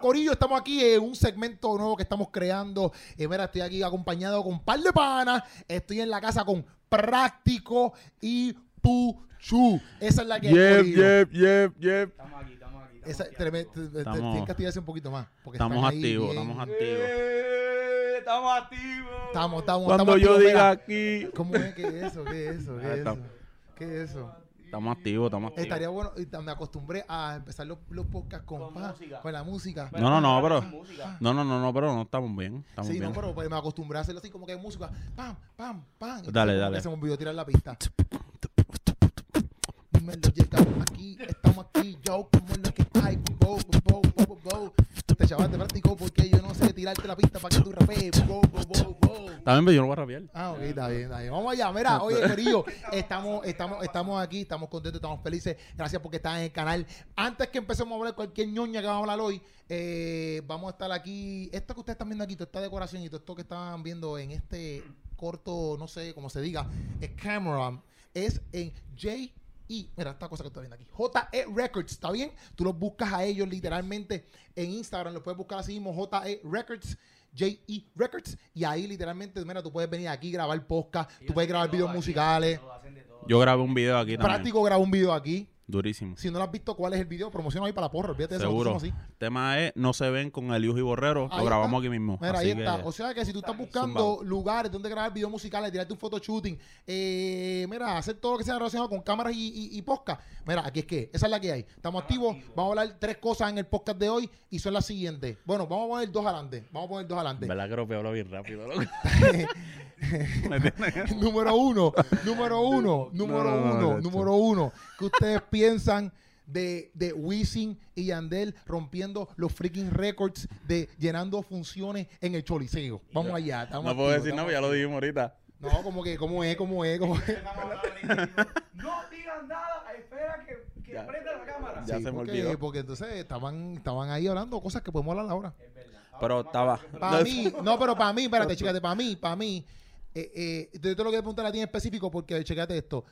Corillo, estamos aquí en un segmento nuevo que estamos creando. Eh, mira, estoy aquí acompañado con un par de panas. Estoy en la casa con Práctico y Puchu. Esa es la que hay, Yep, Corillo. yep, yep, yep. Estamos aquí, estamos aquí. Esa, Estamos, te- aquí, te- te- te- Estamos- tienes que activarse un poquito más. Porque Estamos están ahí activos, bien- estamos activos. Eh, estamos activos. Estamos, estamos, Cuando estamos yo activos, diga mira. aquí. ¿Cómo es? ¿Qué es eso? ¿Qué es eso? ¿Qué es está- eso? ¿Qué es eso? Estamos activos, estamos activos. Estaría bueno, y me acostumbré a empezar los, los podcasts con, Con pa- música. con la música. No, no, no, pero-. No, no, no, no, pero no estamos bien. Estamos Sí, bien. no, pero pues, me acostumbré a hacerlo así como que hay música. Pam, pam, pam. Dale, como dale. Se me olvidó tirar la pista. Dímelo, llegamos aquí, estamos aquí, yo, como es lo que hay, bo, bo, bo, bo, bo. Te chaval te practico porque yo no sé tirarte la pista para que tú rapees, bo, bo, bo, bo. También, pero yo no voy a rapear. Ah, ok, está bien, está bien. Vamos allá. Mira, oye, Corillo, estamos, estamos, estamos aquí, estamos contentos, estamos felices. Gracias porque están en el canal. Antes que empecemos a hablar cualquier ñoña que vamos a hablar hoy, eh, vamos a estar aquí. Esto que ustedes están viendo aquí, toda esta decoración y todo esto que están viendo en este corto, no sé cómo se diga, es camera, es en J. Y mira esta cosa que estoy viendo aquí. JE Records, ¿está bien? Tú los buscas a ellos literalmente en Instagram, los puedes buscar así mismo, JE Records. JE Records y ahí literalmente, mira, tú puedes venir aquí grabar podcast, tú puedes grabar de videos musicales. todo, todo. Yo grabé un video aquí también. Práctico graba un video aquí. Durísimo. Si no lo has visto, ¿cuál es el video? Promociona ahí para la porra, olvídate de. Seguro. El tema es No se ven con Elius y Borrero. Ahí Lo grabamos está. aquí mismo. Mira, Así ahí está. que- O sea que si tú estás buscando Zumbado. lugares donde grabar videos musicales, tirarte un photoshooting, eh, mira, hacer todo lo que sea relacionado con cámaras y, y, y podcast, mira, aquí es que, esa es la que hay. Estamos activos, vamos a hablar tres cosas en el podcast de hoy y son las siguientes. Bueno, vamos a poner dos adelante. Vamos a poner dos adelante. ¿Verdad que lo hablo bien rápido? número uno, número uno, número No, no, no, uno, no, número uno. ¿Qué ustedes piensan de, de Wisin y Yandel rompiendo los freaking records de llenando funciones en el Choliseo? Vamos allá. estamos No puedo activos, decir nada, ya lo dijimos ahorita. No, como que, como es, como es, como es. No digan nada, espera que, que Ya. prenda la cámara. Ya Sí, se me porque, olvidó. porque entonces estaban, estaban ahí hablando cosas que podemos hablar ahora. Es verdad. Pero estaba. Para mí, no, pero para mí, espérate, chécate, para mí, para mí, eh, eh, yo te lo quiero preguntar a ti en específico porque chécate esto.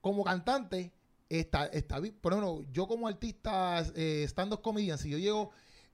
Como cantante, está, está bien. Por ejemplo, yo como artista, eh, stand-up comedian, si yo llego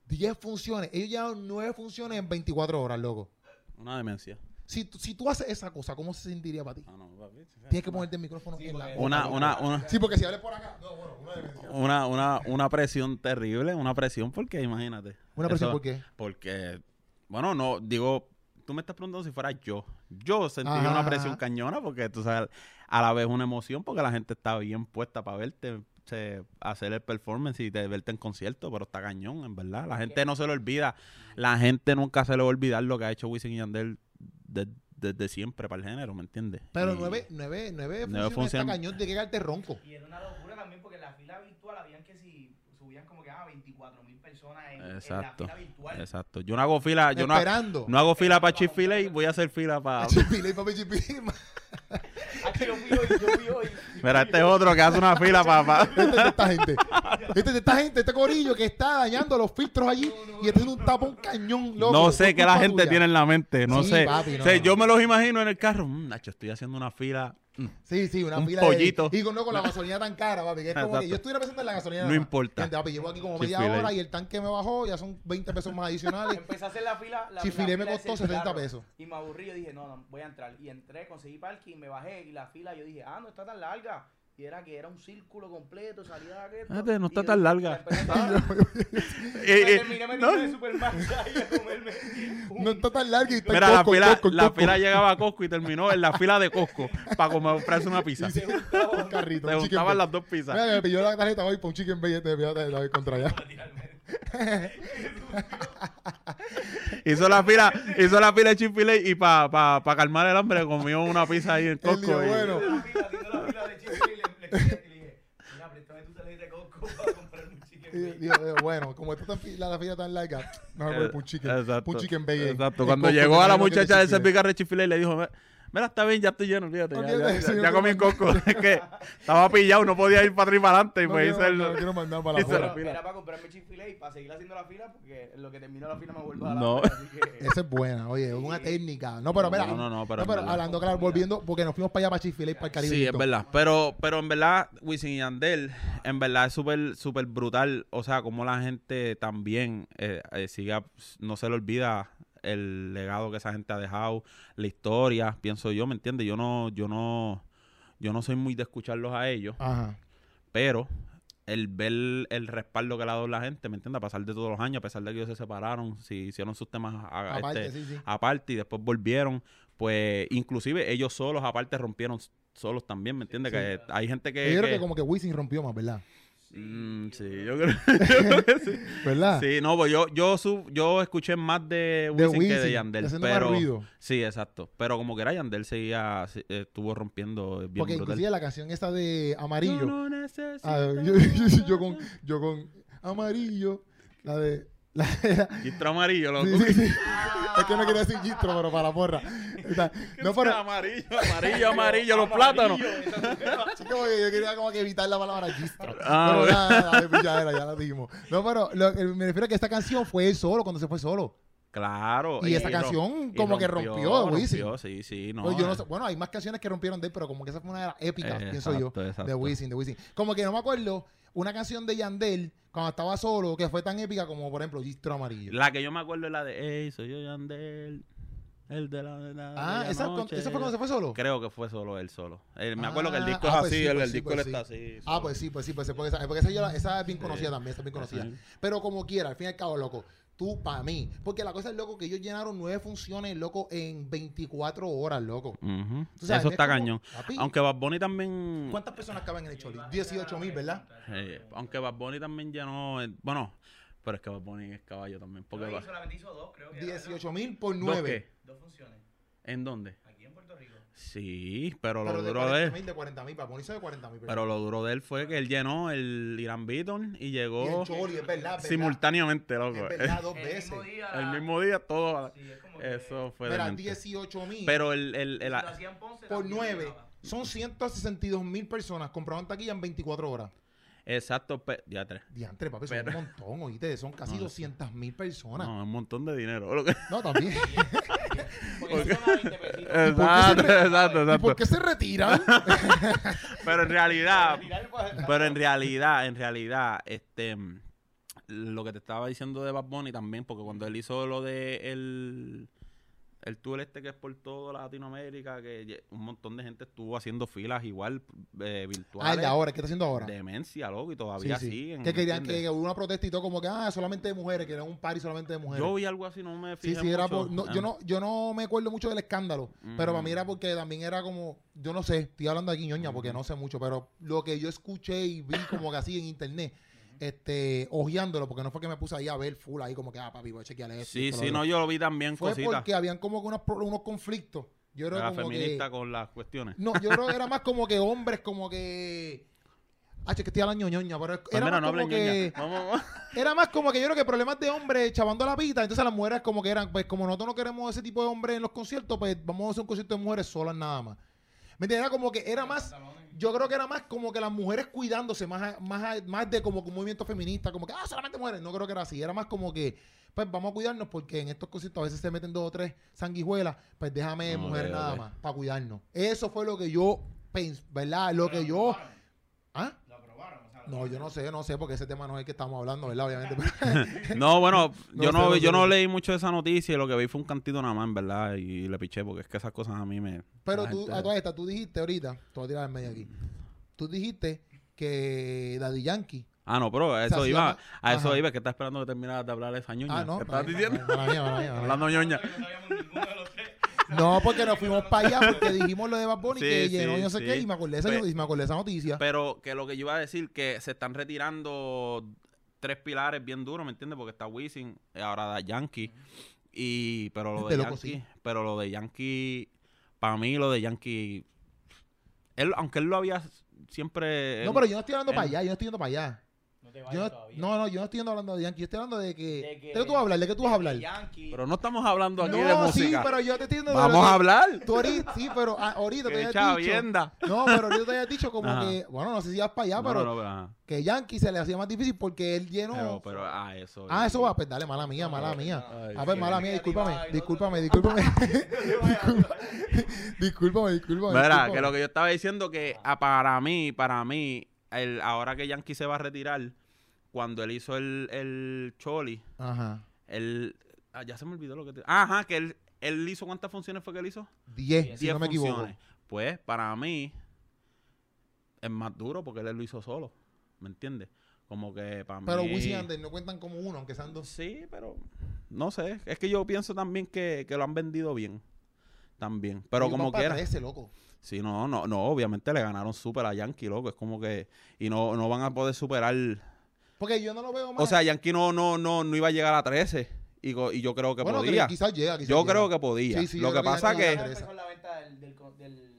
10 funciones, ellos llevan 9 funciones en 24 horas, loco. Una demencia. Si, tú- si tú haces esa cosa, ¿cómo se sentiría para ti? Ah, no, papi. Tienes que ponerte el micrófono Sí, en la boca. Una, una, una, Sí, porque si hables por acá, no, bueno, una demencia. una, una, una presión terrible, una presión porque imagínate. Una presión, Eso- ¿por qué? Porque, bueno, no, digo, tú me estás preguntando si fuera yo. Yo sentiría Ajá, una presión ajá. cañona porque tú sabes, a la vez una emoción porque la gente está bien puesta para verte, se- hacer el performance y de verte en concierto, pero está cañón, en verdad. La gente no se lo olvida. La gente nunca se le va a olvidar lo que ha hecho Wisin y Yandel de- desde siempre para el género, ¿me entiendes? Pero Y- 9, nueve, nueve Nueve funciones está funciones. cañón de que ronco. Y era una locura también porque la fila virtual subían como que ah, 24 mil personas en, en Exacto. la fila virtual. Exacto. Yo no hago fila, yo no, esperando. no hago fila para Chick-fil-A, voy a hacer fila para... Chipile. Ah, que yo fui hoy, yo fui hoy. Mira, este es otro que hace una fila para... Este es de esta gente. Este es de esta gente, este corillo que está dañando los filtros allí y está haciendo un tapón cañón, loco. No sé qué la gente tuya. tiene en la mente, no Sí, sé. papi, no, O sea, no. yo me los imagino en el carro. Mm, Nacho, estoy haciendo una fila. Mm, Sí, sí, una Un fila pollito. de... Y con, no, con la gasolina tan cara, papi, que es como Exacto. que yo estuviera pensando en la gasolina. No nada importa. Gente, papi, llevo aquí como media hora y el tanque me bajó, ya son 20 pesos más adicionales. Empecé a hacer la fila. La, Chick-fil-A la me fila costó seis 70 carros. pesos. Y me aburrí, yo dije, no, no, voy a entrar. Y entré, conseguí parking, me bajé y la fila, yo dije, ah, no está tan larga. Y era que era un círculo completo, salía de aquí. Fíjate, no Y está tan larga. Eh, eh, terminé no, metiendo a comerme. está tan larga y está Mira, la Costco, fila, la Costco. fila llegaba a Costco y terminó en la fila de Costco para comprarse una pizza. se juntaba Un carrito, Se juntaban las dos pizzas. Mira, me pidió la tarjeta hoy para un chicken bake, te pidió la tarjeta hoy contra allá. Hizo la fila, hizo la fila de Chick-fil-A y para pa, pa calmar el hambre comió una pizza ahí en Él Costco. dijo, y- bueno. la fila, haciendo la fila de Chick-fil-A y le- dije, mira, préstame tu tarjeta de Costco para comprarme un chicken bake. dijo, eh, bueno, como está tan la, la fila tan larga, mejor voy por un chicken, Exacto. un chicken Exacto. Cuando llegó a la muchacha del Chick-fil-A. servicarre de Chick-fil-A y le dijo, "Me- Mira, está bien, ya estoy lleno. Ok, ya, comí más. coco. Es que estaba pillado, no podía ir para atrás y para adelante. Y No me quiero hice el. no quiero mandar para la la fila. era para comprarme Chick-fil-A y para seguir haciendo la fila porque en lo que terminó la fila me vuelvo a dar No. que- Esa es buena, oye, es una técnica. No, pero mira, No, no, no, pero hablando claro, volviendo, porque nos fuimos para allá para Chick-fil-A, para el Caribe. Sí, es verdad. Pero, pero en verdad, Wisin y Yandel, en verdad es súper, súper brutal. O sea, como la gente también eh, eh, siga, no se le olvida el legado que esa gente ha dejado, la historia, pienso yo, ¿me entiendes? Yo no, yo no, yo no soy muy de escucharlos a ellos, Ajá. pero el ver el respaldo que le ha dado la gente, ¿me entiendes? A pasar de todos los años, a pesar de que ellos se separaron, si hicieron sus temas a- Aparte, este, sí, sí. aparte y después volvieron, pues inclusive ellos solos aparte rompieron solos también, ¿me entiendes? Sí. Que hay gente que... Yo creo que- que como que Wisin rompió más, ¿verdad? Mm, sí, yo creo, yo creo que sí. ¿Verdad? Sí, no, pues yo, yo, su- yo escuché más de De Wisin, que de Yandel, más pero... ruido. Sí, exacto. Pero como que era Yandel seguía, estuvo rompiendo bien Porque brutal. inclusive la canción esa de Amarillo. Yo no necesito Ah, yo, yo- yo con, yo con Amarillo. La de. La Gistro amarillo, loco. sí, sí, sí. Es que no quería decir gistro, pero para la porra. Está- No, pero. Amarillo, amarillo, amarillo, los plátanos. Sí, como que yo quería como que evitar la palabra gistro. Ah, pero bueno. nada, nada, pues ya era, ya la dijimos. No, pero lo me refiero a que esta canción fue él solo, cuando se fue solo. Claro. Y esa rom- canción y como que rompió, Wisin. rompió, Sí, sí, no. Pues yo no sé- bueno, hay más canciones que rompieron de él, pero como que esa fue una de las épicas, Eh, pienso yo. exacto. De Wisin, de Wisin. Como que no me acuerdo una canción de Yandel cuando estaba solo que fue tan épica como, por ejemplo, Gistro Amarillo. La que yo me acuerdo es la de Ey, soy yo Yandel, el de la, de la ah, bella ¿esa, noche". ¿esa fue cuando se fue solo? Creo que fue solo él solo. Eh, me acuerdo que el Ah, disco ah, es pues así, sí, el, pues el sí, disco pues él sí. está así. Ah, pues sí, pues sí, pues porque esa, porque esa, la- esa es bien conocida también, esa es bien conocida. Pero como quiera, al fin y al cabo, loco, tú para mí. Porque la cosa es, loco, que ellos llenaron nueve funciones, loco, en 24 horas, loco. Sabes, Eso es está como- cañón. papi, Aunque Bad Bunny también... ¿Cuántas personas caben en el Choli? 18 mil, ¿verdad? eh, aunque Bad Bunny también llenó... eh, bueno, pero es que Bad Bunny es caballo también. Porque No, solamente hizo dos, creo que era, ¿no? 18 mil por ¿Dos 9. qué? Dos funciones. ¿En dónde? Aquí en Puerto Rico. Sí, pero, Pero lo de duro de 40 él... mil, de 40 mil, para ponerse de 40 mil. Pero lo duro de él fue que él llenó el Irán Beaton y Y llegó el Choli, es verdad, es verdad. simultáneamente, loco. Es verdad, dos El veces. mismo día. El mismo día todo... Sí, es como que- Eso fue Mira, demente. 18 mil Pero el... el, el- por también 9 llegaba. son 162 mil personas compraron taquilla en 24 horas. exacto, tres. Diantre, papi, son Pero- un montón, oíste, son casi No, sí. 200 mil personas. No, un montón de dinero. lo que- No, también. Porque a 20 pesitos. Exacto, exacto, ¿Y por exacto. qué se retiran? Pero en realidad, pero en realidad, en realidad, este, lo que te estaba diciendo de Bad Bunny también, porque cuando él hizo lo de el, el tour este que es por toda Latinoamérica, que un montón de gente estuvo haciendo filas igual eh, ah, el virtuales. de ahora, ¿qué está haciendo ahora? Demencia, loco, y todavía Sí, sí. siguen. Que querían que hubo una protesta y todo como que, ah, solamente de mujeres, que era un party solamente de mujeres. Yo vi algo así, no me Sí, fijé sí, era mucho. por, no, Ah. yo no, yo no me acuerdo mucho del escándalo, pero para mí Mm. era porque también era como, yo no sé, estoy hablando aquí ñoña porque no sé mucho, pero lo que yo escuché y vi como que así en internet, este, ojeándolo, porque no fue que me puse ahí a ver full ahí como que, ah, papi, voy a chequear esto. Sí, sí, otro. no, yo lo vi también Fue cositas. porque habían como que unos, unos conflictos. Yo la como feminista que, con las cuestiones. no, yo creo que era más como que hombres como que, ah, che, que estoy hablando ñoña, pero Pues era mira, más no como que... vamos. Era más como que yo creo que problemas de hombres chavando la pita. Entonces las mujeres como que eran, pues como nosotros no queremos ese tipo de hombres en los conciertos, pues vamos a hacer un concierto de mujeres solas nada más. ¿Me entiendes? Era como que era más, yo creo que era más como que las mujeres cuidándose, más, a- más, más de como que un movimiento feminista, como que, ah, solamente mujeres. No creo que era así. Era más como que, pues vamos a cuidarnos porque en estos conciertos a veces se meten dos o tres sanguijuelas, pues déjame No, mujeres nada más, para cuidarnos. Eso fue lo que yo pensé, ¿verdad? Lo que yo... ¿Ah? Lo aprobaron, o sea, No, yo no sé, no sé, porque ese tema no es el que estamos hablando, ¿verdad? Obviamente. No, bueno, No yo sé, no, no sé, yo no leí mucho de esa noticia y lo que vi fue un cantito nada más, verdad, y le piché porque es que esas cosas a mí me... Pero tú, gente- a toda esta, tú dijiste ahorita, te voy a tirar en medio aquí. Tú dijiste que Daddy Yankee. Ah, no, pero a eso iba, a eso iba, que estás esperando que terminara de hablar esa ñoña. Ah, no. ¿Qué estás diciendo? Hablando ñoña. No porque nos fuimos para allá porque dijimos lo de Bad Bunny Sí, que sí, llenó y no sé sí. qué y me acordé esa, Pe- y me acordé esa noticia. Pero que lo que yo iba a decir, que se están retirando tres pilares bien duros, ¿me entiendes? Porque está Wisin, ahora da Yankee, y, pero lo De de Yankee, sí. pero lo de Yankee, para mí lo de Yankee, él, aunque él lo había siempre... no, pero yo no estoy hablando él- para allá, yo no estoy yendo para allá. No te Yo vayas no, todavía. no, no, yo no estoy hablando de Yankee, yo estoy hablando de que... De que- ¿De qué tú vas a hablar? ¿De qué tú vas a hablar? Yankee- Pero no estamos hablando aquí no, de música. sí, pero yo te estoy diciendo Vamos a hablar. Tú ahorita, sí, pero ah, ahorita te Qué habías dicho... No, pero ahorita te habías dicho como Ajá. que... Bueno, no sé si vas para allá, No, pero... no, no, pero, ajá. Que Yankee se le hacía más difícil porque él llenó... pero, pero, ah, eso. Ah, eso va, pues dale, mala mía, mala mía. Ay, A ver, mala mía, discúlpame, discúlpame, discúlpame. Discúlpame, discúlpame. Discúlpame. que lo que yo estaba diciendo que ah, para mí, para mí, el, ahora que Yankee se va a retirar, cuando él hizo el, el Choli, Ajá. él, ah, ya se me olvidó lo que te, ajá, que él, él hizo cuántas funciones fue que él hizo? 10, si Diez no me equivoco. Pues para mí es más duro porque él lo hizo solo, ¿me entiendes? Como que para Pero mí... Wisin y Yandel no cuentan como uno, aunque sean dos. Sí, pero no sé, es que yo pienso también que, que lo han vendido bien. También, pero como quiera. 13, loco. Sí, no, no, no, obviamente le ganaron súper a Yankee, loco. Es como que. Y no, no van a poder superar. Porque yo no lo veo más. O sea, Yankee no, no, no, no iba a llegar a 13. Y, go- y yo creo que bueno, podía. que quizás llega. Quizás Yo llega. creo que podía. Sí, sí, Lo yo que que pasa que. empezó la venta del, del, con- del,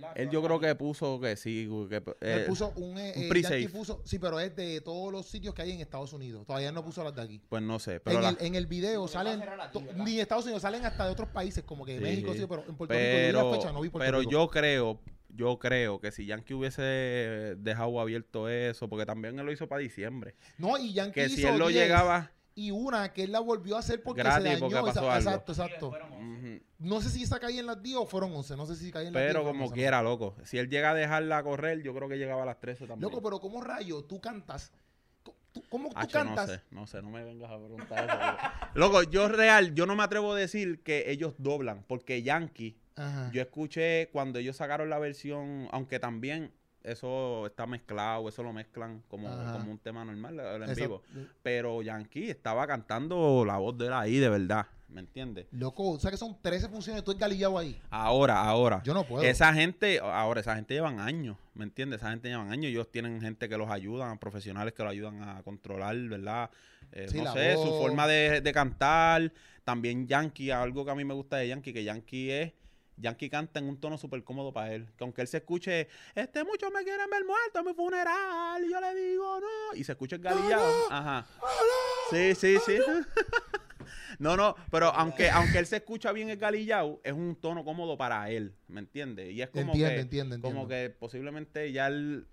¿verdad? Él yo creo que puso que sí. Que, Él eh, puso un, eh, un eh, pre-save. Yankee puso, sí, pero es de todos los sitios que hay en Estados Unidos. Todavía no puso las de aquí. pues no sé. Pero en, la- el, en el video Porque salen, ni Estados Unidos, salen hasta de otros países, como que Sí. México, sí, pero en Puerto Rico pero, la fecha, no vi Puerto pero Rico. yo creo, yo creo que si Yankee hubiese dejado abierto eso, porque también él lo hizo para diciembre. No, y Yankee Que si hizo él lo 10, llegaba. Y una que él la volvió a hacer porque Gratis, se dañó. porque pasó esa- algo. Exacto, exacto. No sé si esa caía en las 10 o fueron 11. No sé si caía en las 10 Pero como 11, no quiera, loco. Si él llega a dejarla correr, yo creo que llegaba a las 13 también. Loco, pero ¿cómo rayo tú cantas? ¿Tú- ¿Cómo tú Hacho, no cantas? sé, no sé, no me vengas a preguntar eso. loco. Loco, yo real, yo no me atrevo a decir que ellos doblan, porque Yankee, Ajá. yo escuché cuando ellos sacaron la versión, aunque también eso está mezclado, eso lo mezclan como, como un tema normal el en Eso- vivo. Pero Yankee estaba cantando la voz de él ahí, de verdad, ¿me entiendes? Loco, o sea que son 13 funciones, tú galillado ahí. Ahora, ahora. Yo no puedo. Esa gente, ahora, esa gente llevan años, ¿me entiendes? Esa gente llevan años, ellos tienen gente que los ayudan, profesionales que los ayudan a controlar, ¿verdad? Eh, Sí, no sé, su forma de, de cantar. También Yankee, algo que a mí me gusta de Yankee, que Yankee es, Yankee canta en un tono súper cómodo para él. Que aunque él se escuche, este, muchos me quieren ver muerto en mi funeral, y yo le digo no, y se escucha el galillado. Ajá. Sí, sí, sí. No, no, pero aunque, aunque él se escucha bien el galillao, es un tono cómodo para él, ¿me entiendes? Y es como Entiendo, que, entiendo, entiendo. como que posiblemente ya él,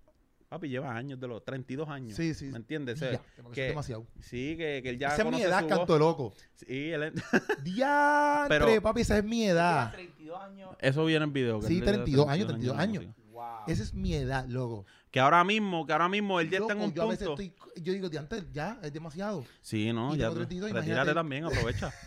papi, lleva años de los 32 años, Sí, sí. ¿me entiendes? Ya, que- demasiado. sí, que, que él ya esa es mi edad, canto loco. Sí, él- Diantre, Pero- papi, esa es mi edad. 32 años. eso viene en video. que Sí, él tiene 32 años, 32 años. Wow. Esa es mi edad, loco. Que ahora mismo, que ahora mismo él ya está en un yo a veces punto. estoy, yo digo, diantre, ya, es demasiado. Sí, no, y ya. tengo 32, retírate imagínate. también, aprovecha.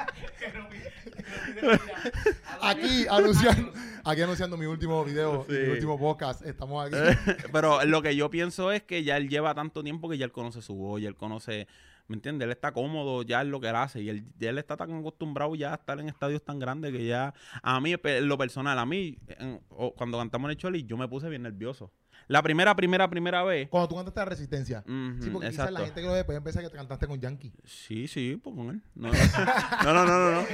Aquí anunciando, aquí anunciando mi último video, Sí. mi último podcast. Estamos aquí. Pero lo que yo pienso es que ya él lleva tanto tiempo que ya él conoce su voz, ya él conoce, ¿me entiendes? Él está cómodo ya en lo que él hace y él, ya él está tan acostumbrado ya a estar en estadios tan grandes que ya, a mí, en lo personal, a mí, en- o- cuando cantamos en el Choli, yo me puse bien nervioso. La primera, primera, primera vez. Cuando tú cantaste la resistencia. Sí, porque quizás la gente que lo ve puede pensar que te cantaste con Yankee. Sí, sí, pues con él. No, no, no, no, no. no.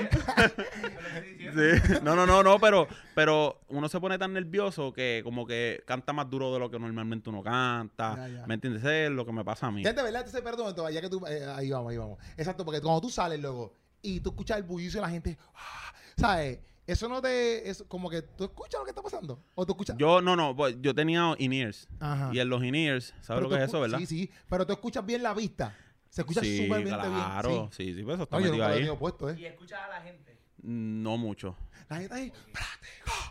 Sí. No, no, no, no, pero, pero uno se pone tan nervioso que como que canta más duro de lo que normalmente uno canta. Ya, ya. ¿Me entiendes? Es lo que me pasa a mí. De verdad, ese perdón, entonces, ya que tú, eh, ahí vamos, ahí vamos. Exacto, porque cuando tú sales luego y tú escuchas el bullicio de la gente, ah, ¿sabes? Eso no te, es como que tú escuchas lo que está pasando. O tú escuchas. Yo, no, no, pues, yo tenía in-ears. Ajá. Y en los in-ears, ¿sabes Pero lo que es eso, verdad? Sí, sí, pero tú escuchas bien la vista. Se escucha Sí, súper bien. claro. bien. Sí. Sí, sí, pues eso está No, yo metido nunca lo he ahí. tenido puesto, ¿eh? Y escuchas a la gente. No mucho. La gente ahí,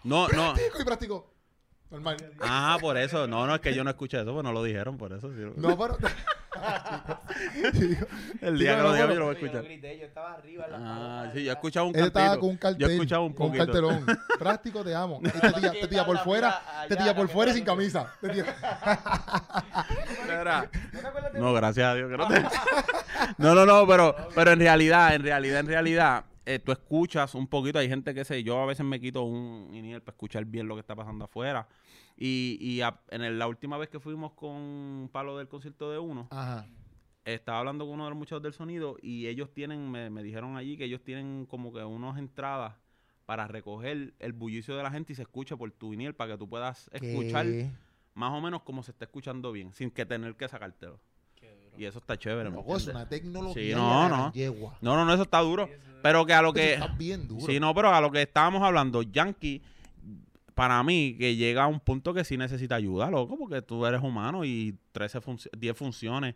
No, no. práctico y práctico. Normal. Ah, por eso. No, no, es que yo no escuché eso, pues no lo dijeron, por eso. sí. No, pero. El Sí, día no, que lo diga pero- yo lo voy a Yo no escuchar. grité, yo estaba arriba en la Ah, sí, yo escuchado un Él estaba con un cartel. Yo he escuchado un con un poquito. cartelón. Práctico, te amo. Y te tira, te tira por fuera. Te tira por fuera y sin camisa. Te tira- Mira. ¿No gracias a Dios que no te... No, no, no, pero, pero en realidad, en realidad, en realidad, eh, tú escuchas un poquito, hay gente que sé, yo a veces me quito un iniel para escuchar bien lo que está pasando afuera. Y, y a- en el- la última vez que fuimos con Palo del concierto de uno, Ajá. estaba hablando con uno de los muchachos del sonido y ellos tienen, me, me dijeron allí que ellos tienen como que unas entradas para recoger el bullicio de la gente y se escucha por tu iniel para que tú puedas escuchar ¿Qué? más o menos como se está escuchando bien, sin que tener que sacártelo. Qué duro. Y eso está chévere, ¿me Loco, es una tecnología. Sí, de no, no. yegua. No, no, no, eso está duro. Pero que a lo Eso que... está bien duro. Sí, no, pero a lo que estábamos hablando, Yankee, para mí, que llega a un punto que sí necesita ayuda, loco, porque tú eres humano y 13 funci- 10 funciones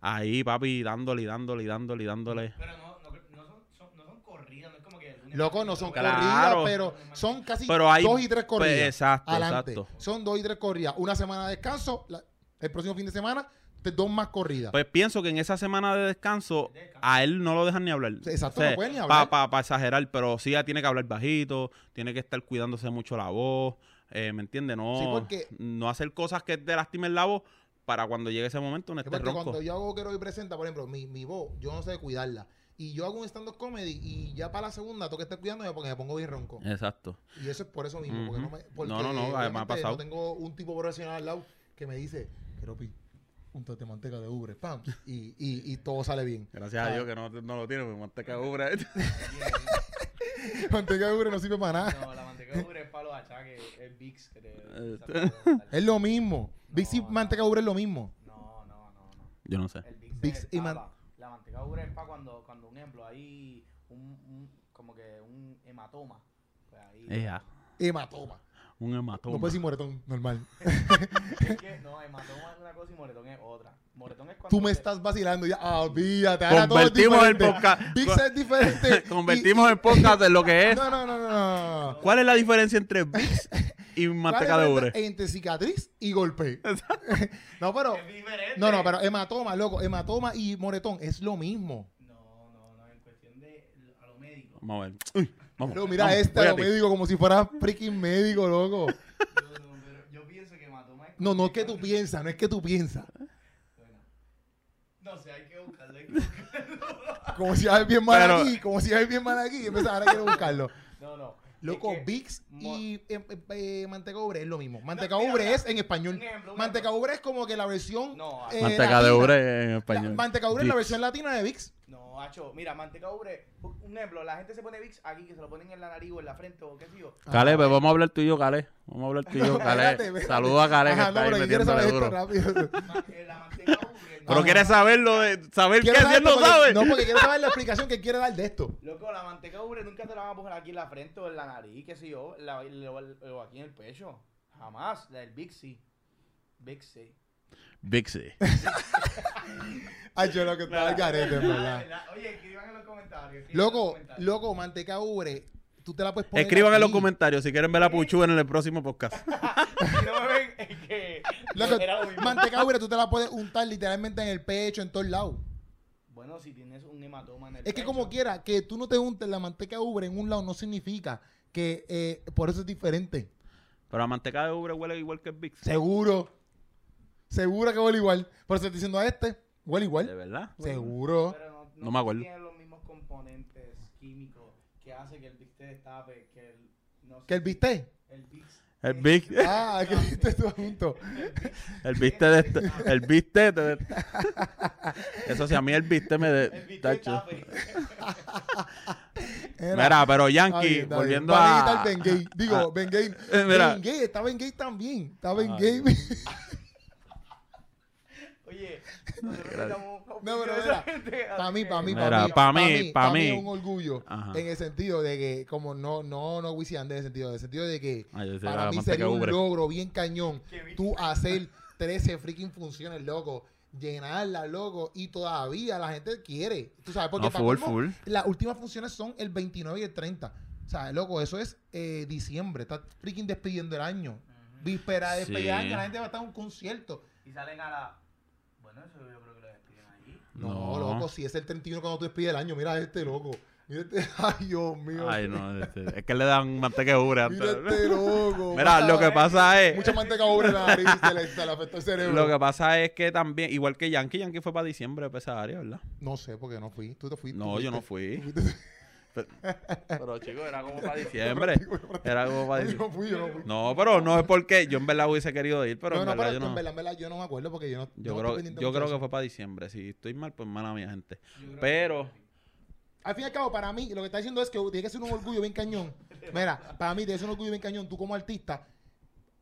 ahí, papi, dándole y dándole y dándole y dándole. Pero no, no, no, son, son- no son corridas, no es como que... Loco, no son Claro. corridas, pero son casi Pero hay- dos y tres corridas. Pues, exacto, adelante. exacto. Son dos y tres corridas. Una semana de descanso, la- el próximo fin de semana, dos más corridas. Pues pienso que en esa semana de descanso, a él no lo dejan ni hablar. Exacto, no puede ni hablar. Para exagerar, pero sí ya tiene que hablar bajito, tiene que estar cuidándose mucho la voz, eh, ¿me entiendes? No, Sí, porque- no hacer cosas que te lastimen la voz para cuando llegue ese momento no Es esté porque ronco. cuando yo hago que hoy presenta, por ejemplo, mi, mi voz, yo no sé cuidarla. Y yo hago un stand-up comedy y ya para la segunda tengo que estar cuidándome porque me pongo bien ronco. Exacto. Y eso es por eso mismo. Porque no, Ujú. me, porque No, no, no, me ha pasado. no tengo un tipo profesional al lado que me dice, Keropi, úntate manteca de ubre, pam. Y, y, y todo sale bien. Gracias Ah. a Dios que no, no lo tiene, porque manteca ubra. manteca de ubre no sirve para nada. No, la manteca de ubre es para los achaques, es Vicks. Que te, esa te puede dar. Es lo mismo. No, no. manteca de ubre es lo mismo. No, no, no, no. Yo no sé. El Vicks, Vicks y man-. La manteca ubre es para cuando, cuando, un ejemplo, hay un, un- como que un hematoma. Pues ahí. Hematoma. Un hematoma. No puedes decir moretón, normal. Es que, no, hematoma es una cosa y moretón es otra. Moretón es cuando. Tú me te- estás vacilando ya. Ah, olvídate. ahora todo es Convertimos el podcast. Big es diferente. Convertimos el podcast en lo que es. No, no, no, no, no. ¿Cuál es la diferencia entre Vicks y manteca ¿Cuál de ubre? Entre cicatriz y golpe. no, pero. Es diferente. No, no, pero hematoma, loco. Hematoma y moretón es lo mismo. No, no, no, en cuestión de a lo médico. Vamos a ver. Uy, vamos. Pero mira vamos, este, voy a lo médico, como si fuera freaking médico, loco. No, no, pero yo pienso que hematoma es. No, no es que tú piensas, no es que tú piensas. Bueno. No sé, hay que buscarlo. Hay que buscarlo. Como si hay bien mal Pero- aquí, como si hay bien mal aquí. Entonces ahora quiero buscarlo. No, no. Loco, Es que- Vicks mo- y eh, eh, eh, manteca ubre es lo mismo. Manteca ubre mira, es en español. un ejemplo, un manteca ubre es como que la versión. No, eh, Manteca de ubre en La- español. manteca ubre es la versión latina de Vicks. No, hacho, mira, manteca ubre, un ejemplo, la gente se pone Vicks aquí, que se lo ponen en la nariz o en la frente o qué sé yo. Cale, pues vamos a hablar tú y yo, Cale. Vamos a hablar tú y yo, Cale. Saludos a Cale que está no, ahí pero quiero saber metiéndole duro. eh, la manteca ubre, no. Pero quieres saberlo de saber qué él no sabe. No, porque quiero saber la explicación que quiere dar de esto. Loco, la manteca ubre nunca te la van a poner aquí en la frente o en la nariz, qué sé yo, o, aquí en el pecho. Jamás, la del Vicks sí. Vicks sí. Bixi. Ay, yo lo que estaba al garete, en verdad. Oye, escriban en los comentarios. escriban en los Loco, manteca ubre, tú te la puedes poner. Escriban en los comentarios si quieren ver a Puchu en el próximo podcast. Si no me ven, es que Loco, manteca ubre, tú te la puedes untar literalmente en el pecho, en todos lados. Bueno, si tienes un hematoma en el Es que como quiera, que tú no te untes la manteca ubre en un lado no significa que eh, por eso es diferente. Pero la manteca de ubre huele igual que el Bix. Seguro. Seguro que huele igual. Por eso estoy diciendo a este, huele ¿De igual. verdad? Seguro. Pero no, No me acuerdo. Tiene los mismos componentes químicos que hace que el te destape, que el... No sé, ¿Que el viste? El Vicks. El Bix. Ah, que viste tú junto. El viste de este- El viste de Eso sí, a mí el viste me El de. Vicks tacho. destape. Mira, pero Está Yankee, bien, está bien. volviendo a. el Ben Gay. Digo, Ben Gay. Eh, mira. Ben Gay, está Ben Gay también. Está Ben Ay, Gay. Oye, nosotros necesitamos un No, pero mira, Para mí, para mí, para mí, pa' mí, pa' pa' mí. es un orgullo Ajá. en el sentido de que, como no, no, no en el sentido, en el sentido de que Ay, para mí sería un ubre. logro bien cañón tú hacer 13 freaking funciones, loco, llenarla, loco, y todavía la gente quiere. Tú sabes, porque No, para full, colmo, full. las últimas funciones son el 29 y el 30. O sea, loco, eso es eh, diciembre. Está freaking despidiendo el año. Víspera de despedir Sí. año, la gente va a estar en un concierto. Y salen a la... Bueno, eso yo creo que lo despiden ahí. No, No. loco, si es el 31 cuando tú despides el año, mira este loco. Mira este, ay, Dios mío. Ay, no, este, es que le dan manteca de ubre Mira antes. este loco. Mira, lo que pasa es. Mucha manteca ubre en la nariz, se le, se le afectó el cerebro. Lo que pasa es que también, igual que Yankee, Yankee fue para diciembre de esa área, ¿verdad? No sé, porque no fui. Tú te fuiste. No, yo no fuiste. fui. Pero, chicos, era como para diciembre. Era como para diciembre. no fui, yo no fui. No, pero no es porque yo en verdad hubiese querido ir, pero no, en no, verdad pero yo no. en verdad, en verdad, yo no me acuerdo porque yo no. Yo creo, yo creo que fue para diciembre. Si estoy mal, pues mala mía, gente. Pero, Al fin y al cabo, para mí, lo que está diciendo es que tiene que ser un orgullo bien cañón. Mira, para mí tiene que ser un orgullo bien cañón. Tú como artista,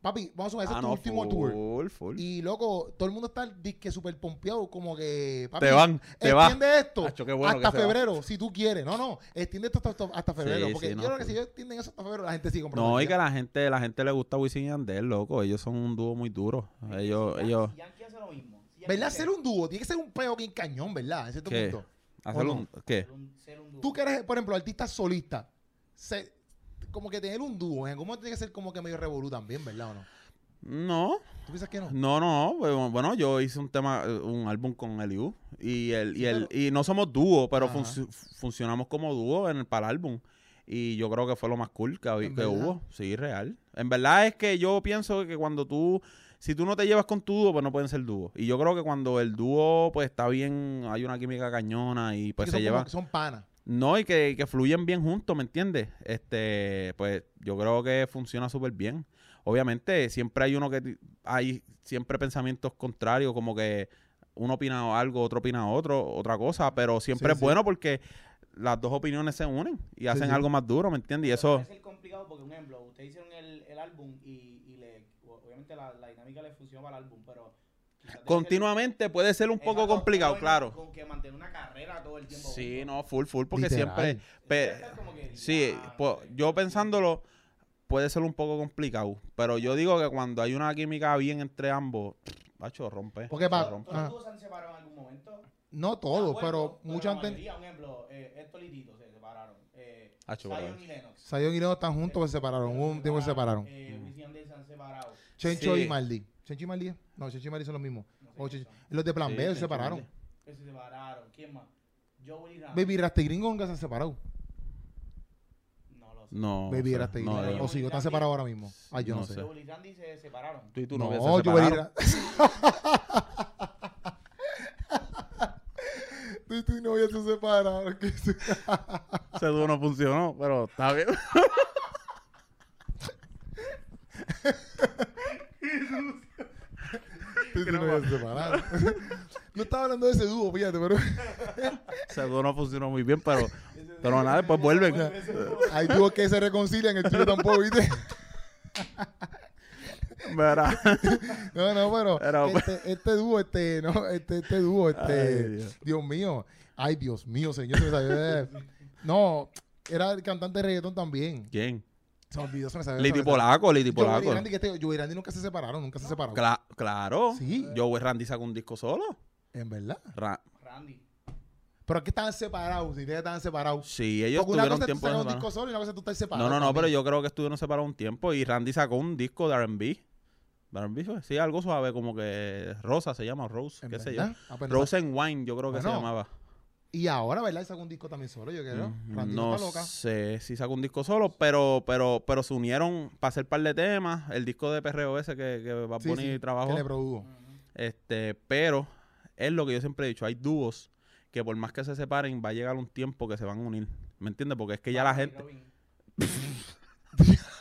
papi, vamos a sumar, ese Ah, es tu no, último tour. full, full. Y loco, todo el mundo está disque súper pompeado, como que. Papi, Te van, te. Extiende esto Acho, bueno hasta va. febrero, si tú quieres. No, no, extiende esto hasta, hasta febrero. Sí, porque sí, yo no, creo que si ellos extienden eso hasta febrero, la gente sigue comprando. No, y que la gente, la gente le gusta Wisin y Yandel, loco. Ellos son un dúo muy duro. Ellos, Si ellos, Yankee hace lo mismo. Si ¿Verdad? Ser un dúo, tiene que ser un peo bien cañón, ¿verdad? En cierto ¿Qué? punto. hacer no? un, ¿qué? ser un- ser un dúo. Tú que eres, por ejemplo, artista solista, se- como que tener un dúo, en algún momento tiene que ser como que medio revolú también, ¿verdad o no? No, ¿Tú piensas que no? no, no. Bueno, bueno, yo hice un tema, eh, un álbum con Eliu. Y el, y el, y no somos dúo, pero funcionamos como dúo en el, para el álbum. Y yo creo que fue lo más cool que, hubo. Sí, real. En verdad es que yo pienso que cuando tú, si tú no te llevas con tu dúo, pues no pueden ser dúo. Y yo creo que cuando el dúo, pues está bien, hay una química cañona y pues se llevan. son panas. No, y que, que fluyen bien juntos, ¿me entiendes? Este, pues yo creo que funciona súper bien. Obviamente, siempre hay uno que hay siempre pensamientos contrarios, como que uno opina algo, otro opina otro, otra cosa, pero siempre Sí, es sí. bueno porque las dos opiniones se unen y hacen sí. algo más duro, ¿me entiendes? Y eso, puede ser complicado porque, un ejemplo, ustedes hicieron el, el álbum y, y le, obviamente la, la dinámica le funcionó para el álbum, pero... continuamente puede ser un poco complicado, claro. Con que mantener una carrera todo el tiempo. Sí, no, full, full, porque Literal. siempre... que, Sí, pues, yo pensándolo, puede ser un poco complicado. Pero yo digo que cuando hay una química bien entre ambos, macho, rompe. Porque se pa- rompe. ¿Todos dúos se han separado en algún momento? No Ah, todos, bueno, pero muchos la han tenido. mayoría, Un ejemplo, eh, Héctor y Tito se separaron. Eh, Hacho, Zion y Lennox. Sayon y Leo están juntos, que se separaron. Hubo un tiempo se separaron. Eh, Yandel se han separado. Chencho Sí. y Maldi. ¿Chencho y Maldi? No, Chencho y Maldi son los mismos. No sé O. Los de Plan Sí, B se separaron. Se separaron. ¿Quién más? Joel y Randy. Baby Rasta y Gringo nunca se han separado. No lo sé. No. Baby Rasta y no, Gringo. yo- O si están separados ahora mismo. Ay, yo no, No sé. Joel y Randy se separaron. Tú y tu No, novia se separaron. Ra- Tú y tu novia se separaron. Ese dúo no funcionó, pero está bien. No estaba hablando de ese dúo, fíjate, pero Ese dúo no funcionó muy bien, pero, pero nada, después vuelven. hay dúos que se reconcilian, el tuyo tampoco, ¿viste? Verá. No, no, pero, Pero, este, este dúo, este, no, este, este dúo, este, Ay, Dios. Dios. mío, ay, Dios mío, señor, no, era el cantante de reggaetón también, ¿Quién? Se me olvidó, se me salió. Liti se me salió. Polaco, Liti y Polaco. Randy, que este, Joey y Randy nunca se separaron, nunca se separaron. Cla- claro. Sí. Joey Randy sacó un disco solo. En verdad. Ra- Randy. Pero aquí estaban separados, si ustedes estaban separados. sí, ellos Porque una tuvieron cosa es tú tiempo un separados. disco solo y una cosa es tú estar separado. No, no, no, pero también. yo creo que estuvieron separados un tiempo y Randy sacó un disco de R&B. ¿De R&B fue? Sí, algo suave, como que Rosa se llama, Rose, ¿En qué sé yo. verdad? Ah, pues no Rose and Wine, yo creo que se Bueno, llamaba. Y ahora, ¿verdad? Sacó un disco también solo, yo creo. Mm, Randy no está loca. sé si sacó un disco solo, pero pero pero se unieron para hacer par de temas. El disco de PRO ese que, que Bad Sí, Bunny sí, trabajó. Que le produjo. Este, pero es lo que yo siempre he dicho, hay dúos que por más que se separen, va a llegar un tiempo que se van a unir. ¿Me entiendes? Porque es que ya la y gente...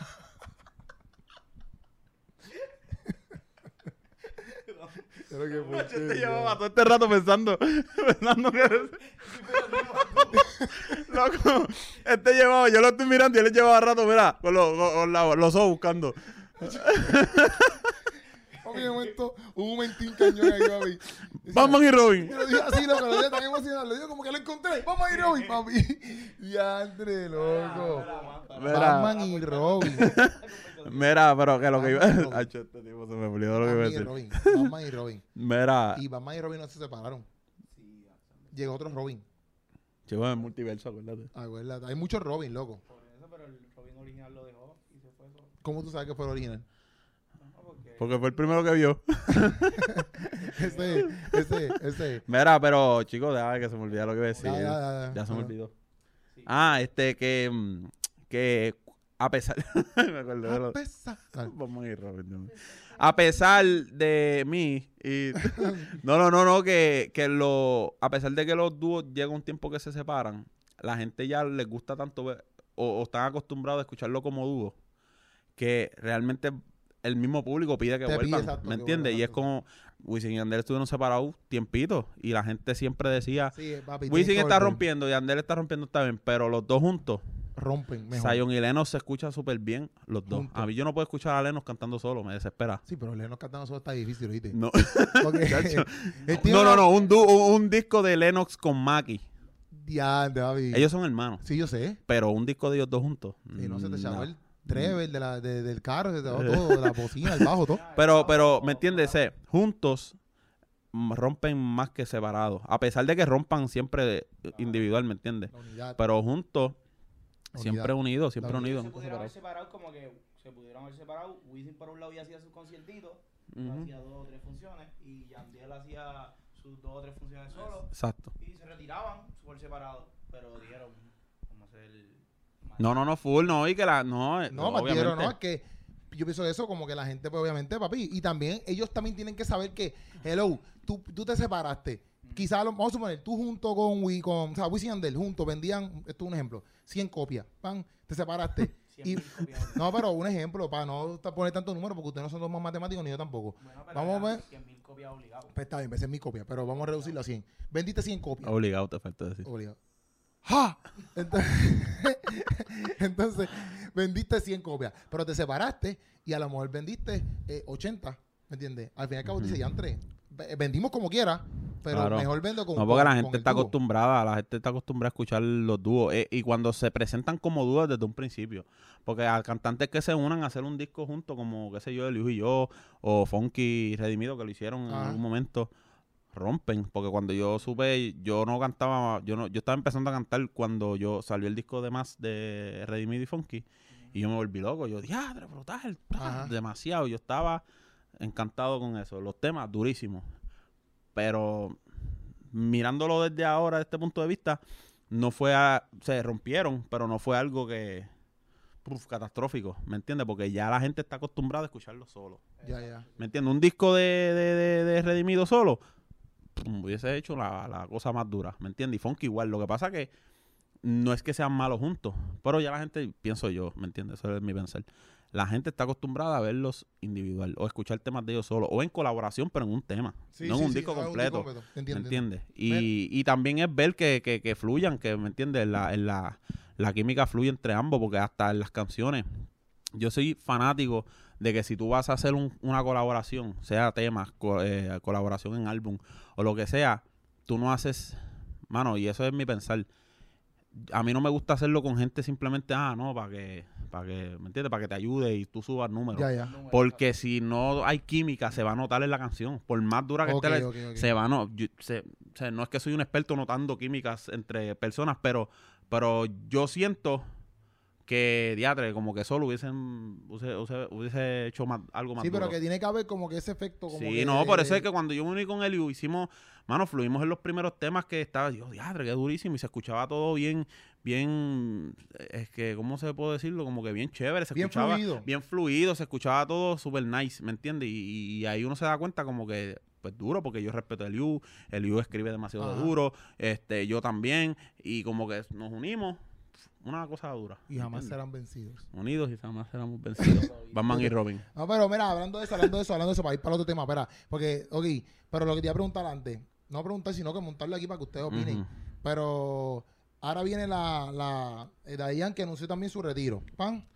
Creo que fue Yo te llevaba todo este rato pensando, pensando que... Loco, este llevaba, yo lo estoy mirando y él llevaba rato, mira, con, los- con- la- los ojos buscando. De momento, un momentín cañón ahí, papi. Batman y Robin. Yo lo dije así, loco, lo dije tan emocionado. Lo digo como que lo encontré. Vamos a ir Robin, papi. Ya, Andre, loco. Batman y Robin. Mira, pero que lo que iba... Batman y Robin. Acho, este tipo se me olvidó lo que iba a Batman y decir. Robin. Batman y Robin. Mira, Y Batman y Robin no se separaron. Llegó otro Robin. llegó en el multiverso, acuérdate. Acuérdate. Hay muchos Robin, loco. Por eso, pero el Robin original lo dejó y se fue solo. ¿Cómo tú sabes que fue el original? Porque fue el primero que vio. Ese, ese, ese. Mira, pero chicos, déjame que se me olvidó lo que iba a decir. Ya, ya, ya, Ya se me olvidó. Sí. Ah, este que mm, que a pesar me acuerdo de lo- A pesar. Dale. Vamos a ir, Robin, Dios mío. A pesar de mí y no, no, no, no que, que lo a pesar de que los dúos llega un tiempo que se separan, la gente ya les gusta tanto ver- o, o están acostumbrados a escucharlo como dúo que realmente el mismo público pide que Te pide, vuelvan, exacto, ¿me entiendes? Y es como Wisin y Yandel estuvieron separados tiempito y la gente siempre decía Sí, papi. Wisin está rompiendo y Yandel está rompiendo bien, pero los dos juntos rompen mejor. Zion y Lennox se escucha súper bien los dos. Juntos. A mí yo no puedo escuchar a Lennox cantando solo, me desespera. Sí, pero Lennox cantando solo está difícil, ¿oíste? No, Porque no, no, no, un, un, un disco de Lennox con Maki. Diante, David. Ellos son hermanos, Sí, yo sé. pero un disco de ellos dos juntos. Y no se te mm, echaba no. el treble de la, de- del carro, se te echaba todo, de la bocina, el bajo, todo. Pero, pero, ¿me entiendes? Eh, juntos rompen más que separados. A pesar de que rompan siempre individual, ¿me entiendes? Pero juntos, siempre unidos, siempre La unidos. se pudieron haber separado como que se pudieron haber separado. Wisin por un lado y hacía sus conciertitos, Ujú. hacía dos o tres funciones, y Yandiel hacía sus dos o tres funciones solo, Exacto. y se retiraban por separado, pero dijeron, vamos a hacer... más". No, no, no, full, no, y que la, no, eh, No, obviamente. Martillero, no, es que yo pienso eso como que la gente, pues obviamente, papi, y también ellos también tienen que saber que, hello, tú, tú te separaste. Quizás, vamos a suponer, tú junto con, Wi- con o sea, Wisin y Yandel, juntos vendían, esto es un ejemplo, 100 copias, pan, te separaste. Cien y, mil copias. no, pero un ejemplo, para no poner tantos números, porque ustedes no son los más matemáticos ni yo tampoco. Bueno, pero Vamos a ver. 100.000 copias obligados. Pues está bien, esa es mi copia, pero vamos a reducirlo a 100. Vendiste 100 copias. Obligado te falta decir. Obligado. ¡Ja! Entonces, entonces, vendiste 100 copias, pero te separaste y a lo mejor vendiste eh, 80, ¿me entiendes? Al fin y al cabo, ya entré. Ve- Vendimos como quiera, pero Claro. mejor vendo con No, porque la gente está dúo. acostumbrada, la gente está acostumbrada a escuchar los dúos. eh, y cuando se presentan como dúos desde un principio. Porque al cantantes que se unan a hacer un disco junto, como, qué sé yo, Eliu y yo, o Funky Redimido, que lo hicieron en algún momento, rompen. Porque cuando yo supe, yo no cantaba, yo no yo estaba empezando a cantar cuando yo salió el disco de más de Redimido y Funky. Y yo me volví loco. Yo, diadre, brutal, demasiado. Yo estaba encantado con eso. Los temas, durísimos. Pero mirándolo desde ahora, desde este punto de vista, no fue a, se rompieron, pero no fue algo que uf, catastrófico, ¿me entiendes? Porque ya la gente está acostumbrada a escucharlo solo. Ya, ya. ¿Me entiendes? Un disco de, de, de- de Redimido solo, pum, hubiese hecho la, la cosa más dura, ¿me entiendes? Y Funky igual. Lo que pasa que no es que sean malos juntos, pero ya la gente, pienso yo, ¿me entiendes? Eso es mi pensar. La gente está acostumbrada a verlos individual o escuchar temas de ellos solo o en colaboración, pero en un tema, Sí, no sí, en un disco completo. Te ¿Me entiendo, entiendes? Y, y también es ver que, que, que fluyan, que, ¿me entiendes? La, en la, la química fluye entre ambos, porque hasta en las canciones, yo soy fanático de que si tú vas a hacer un- una colaboración, sea temas, co- eh, colaboración en álbum o lo que sea, tú no haces, mano, y eso es mi pensar. A mí no me gusta hacerlo con gente simplemente, ah, no, para que, para que, ¿me entiendes? Para que te ayude y tú subas números. Ya, ya. Número, Porque si no hay química, se va a notar en la canción. Por más dura que Ok, esté la, ok, ok. se va a no, yo- se- o sea, no es que soy un experto notando químicas entre personas, pero, pero yo siento que diatre, como que solo hubiesen hubiese, hubiese- hecho más, algo más Sí, pero duro. que tiene que haber como que ese efecto. Como Sí, que no, por eso es que cuando yo me uní con él y hicimos, mano, fluimos en los primeros temas que estaba, yo, diadre, qué durísimo, y se escuchaba todo bien, bien, es que, ¿cómo se puede decirlo? Como que bien chévere, se Bien escuchaba fluido. bien fluido, se escuchaba todo súper nice, ¿me entiendes? Y, y ahí uno se da cuenta como que, pues duro, porque yo respeto a Eliu, Eliu escribe demasiado Ajá. duro, este, yo también, y como que nos unimos, una cosa dura. Y ¿me jamás entiendes? serán vencidos. Unidos y jamás seremos vencidos. Batman y Robin. No, pero mira, hablando de eso, hablando de eso, hablando de eso, para ir para el otro tema, espera. Porque, ok, pero lo que te iba a preguntar antes, no preguntar, sino que montarlo aquí para que ustedes opinen. Pero ahora viene la, la eh, Dayan que anunció también su retiro. ¿Pan?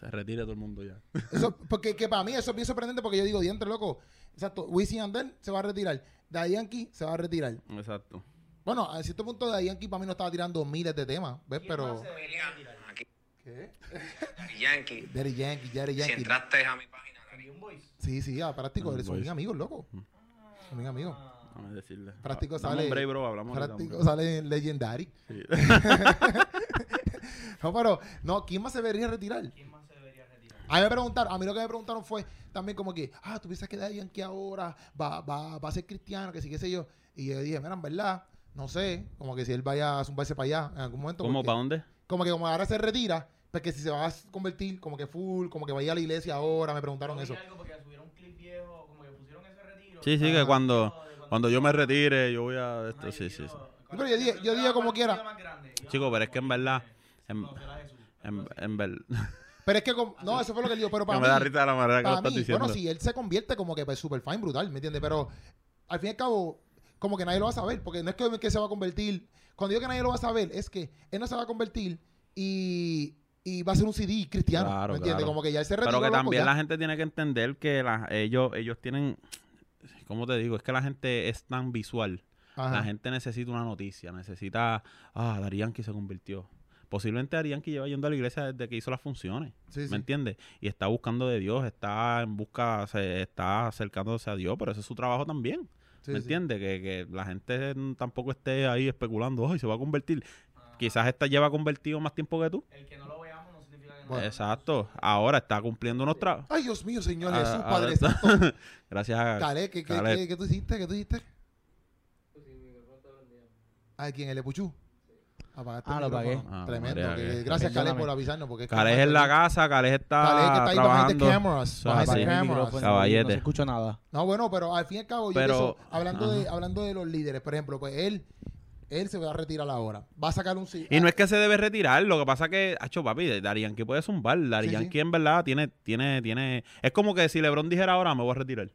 Se retira todo el mundo ya. Eso, porque que para mí eso es bien sorprendente porque yo digo, diantre loco. Exacto, Wisin y Yandel se va a retirar. Daddy Yankee se va a retirar. Exacto. Bueno, a cierto punto Daddy Yankee para mí no estaba tirando miles de temas, ¿ves? ¿Quién Pero... ¿Qué? Daddy Yankee. Daddy Yankee, Daddy Si Yankee. entraste a mi página, Daddy Boys. Sí, sí, a práctico, Mm, son bien amigos, loco. Son bien amigos. Vamos a decirle. Práctico sale- break, bro. Hablamos Práctico hombre. sale en Legendary. Sí. No, pero, no, ¿quién más se debería retirar? ¿Quién más se debería retirar? A mí me preguntaron, a mí lo que me preguntaron fue también como que, ah, tú piensas que Daddy Yankee ahora va, va, va a ser cristiano, que sí, qué sé yo. Y yo dije, mira, en verdad, no sé, como que si él vaya a zumbarse para allá en algún momento. ¿Cómo? porque- ¿Para dónde? Como que como ahora se retira, pues que si se va a convertir como que full, como que vaya a la iglesia ahora, me preguntaron eso. algo porque subieron un clip viejo, como que pusieron ese retiro. Sí, sí, Ajá. que cuando, De cuando yo me retire, yo voy a... Ajá, Esto, y sí, yo- sí, sí. Pero yo dije- yo dije como quiera. Chico, pero es que en verdad, en- En, en ver... Pero es que, como- no, eso fue lo que él dijo, pero Que para me da mí, risa la manera que lo para estás mí, diciendo. bueno, si él se convierte como que pues super fine, brutal, ¿me entiendes? Pero al fin y al cabo, como que nadie lo va a saber, porque no es que, que se va a convertir, cuando digo que nadie lo va a saber, es que él no se va a convertir y, y va a ser un CD cristiano. Claro, ¿Me entiendes? claro. Como que ya él se. Pero que loco, también la gente tiene que entender que la- ellos, ellos tienen, ¿cómo te digo? Es que la gente es tan visual. Ajá. La gente necesita una noticia, necesita, ah, Darianki se convirtió. Posiblemente Darianki lleva yendo a la iglesia desde que hizo las funciones, Sí, sí. ¿me entiendes? Y está buscando de Dios, está en busca, se está acercándose a Dios, pero ese es su trabajo también, Sí, ¿me sí. entiendes? Que, que la gente tampoco esté ahí especulando, ay, se va a convertir. Quizás esta lleva convertido más tiempo que tú. El que no lo veamos no significa que no. Bueno. Exacto. Ahora está cumpliendo unos trabajos. Ay, Dios mío, Señor Ah, Jesús, ahora Padre está- Santo. Gracias a Caleb, ¿qué, qué, qué- qué tú hiciste? ¿Qué tú hiciste? ¿A quién? ¿El Epuchú? Apagaste Ah, lo apagué. Ah, Tremendo. María, que- que- gracias, Perdóname. por avisarnos. Porque es que Calej en la casa, Calej está que está ahí behind the trabajando. cameras. Behind es the cameras. Caballete. No se escucha nada. No, bueno, pero al fin y al cabo, yo hablando, de, hablando de los líderes, por ejemplo, pues él, él se va a retirar ahora. Va a sacar un... Y no es que se debe retirar, lo que pasa que, hacho papi, Darianki puede zumbar. Darianki sí. en verdad tiene, tiene, tiene. Es como que si Lebron dijera ahora me voy a retirar.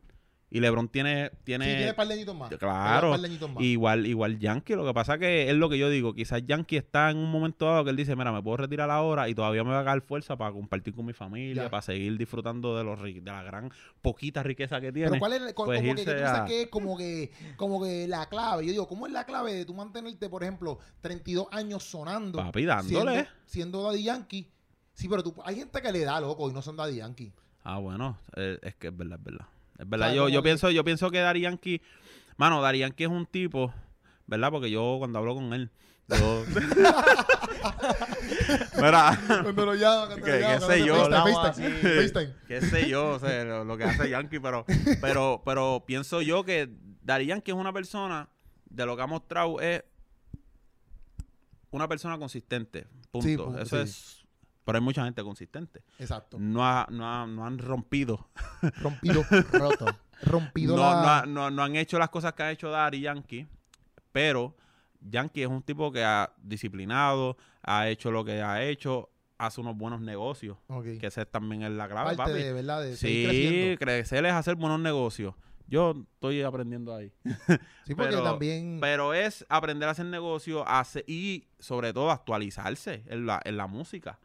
Y Lebron tiene, Sí, tiene. un par de añitos más. Claro. Par de más. Igual, igual Yankee, lo que pasa que es lo que yo digo, quizás Yankee está en un momento dado que él dice, mira, me puedo retirar ahora y todavía me va a dar fuerza para compartir con mi familia, Ya. para seguir disfrutando de los de la gran poquita riqueza que tiene. Pero ¿cuál es, co- Pues como que, a- que es como que, como que la clave? Yo digo, ¿cómo es la clave de tú mantenerte, por ejemplo, 32 años sonando? Papi, dándole. Siendo, siendo Daddy Yankee. Sí, pero tú, hay gente que le da, loco, y no son Daddy Yankee. Ah, bueno, eh, es que es verdad, es verdad. Es verdad, yo, yo pienso, yo pienso que Dari Yankee, mano, Dari Yankee es un tipo, ¿verdad? Porque yo cuando hablo con él, yo... Mira, Cuando lo lo qué sé yo, qué sé yo, o sea, lo, lo que hace Yankee, pero, pero, pero pienso yo que Dari Yankee es una persona, de lo que ha mostrado es una persona consistente, punto. Sí, Eso sí. es, pero hay mucha gente consistente. Exacto. No, ha- no, ha- no han rompido Rompido, Roto. rompido no, la... no, ha- no- no han hecho las cosas que ha hecho Daddy Yankee, pero Yankee es un tipo que ha disciplinado, ha hecho lo que ha hecho, hace unos buenos negocios, que ese también es la clave, Parte papi. de, ¿verdad? De sí, crecer es hacer buenos negocios. Yo estoy aprendiendo ahí. Sí, porque pero- también... Pero es aprender a hacer negocios hace- y sobre todo actualizarse en la, en la música.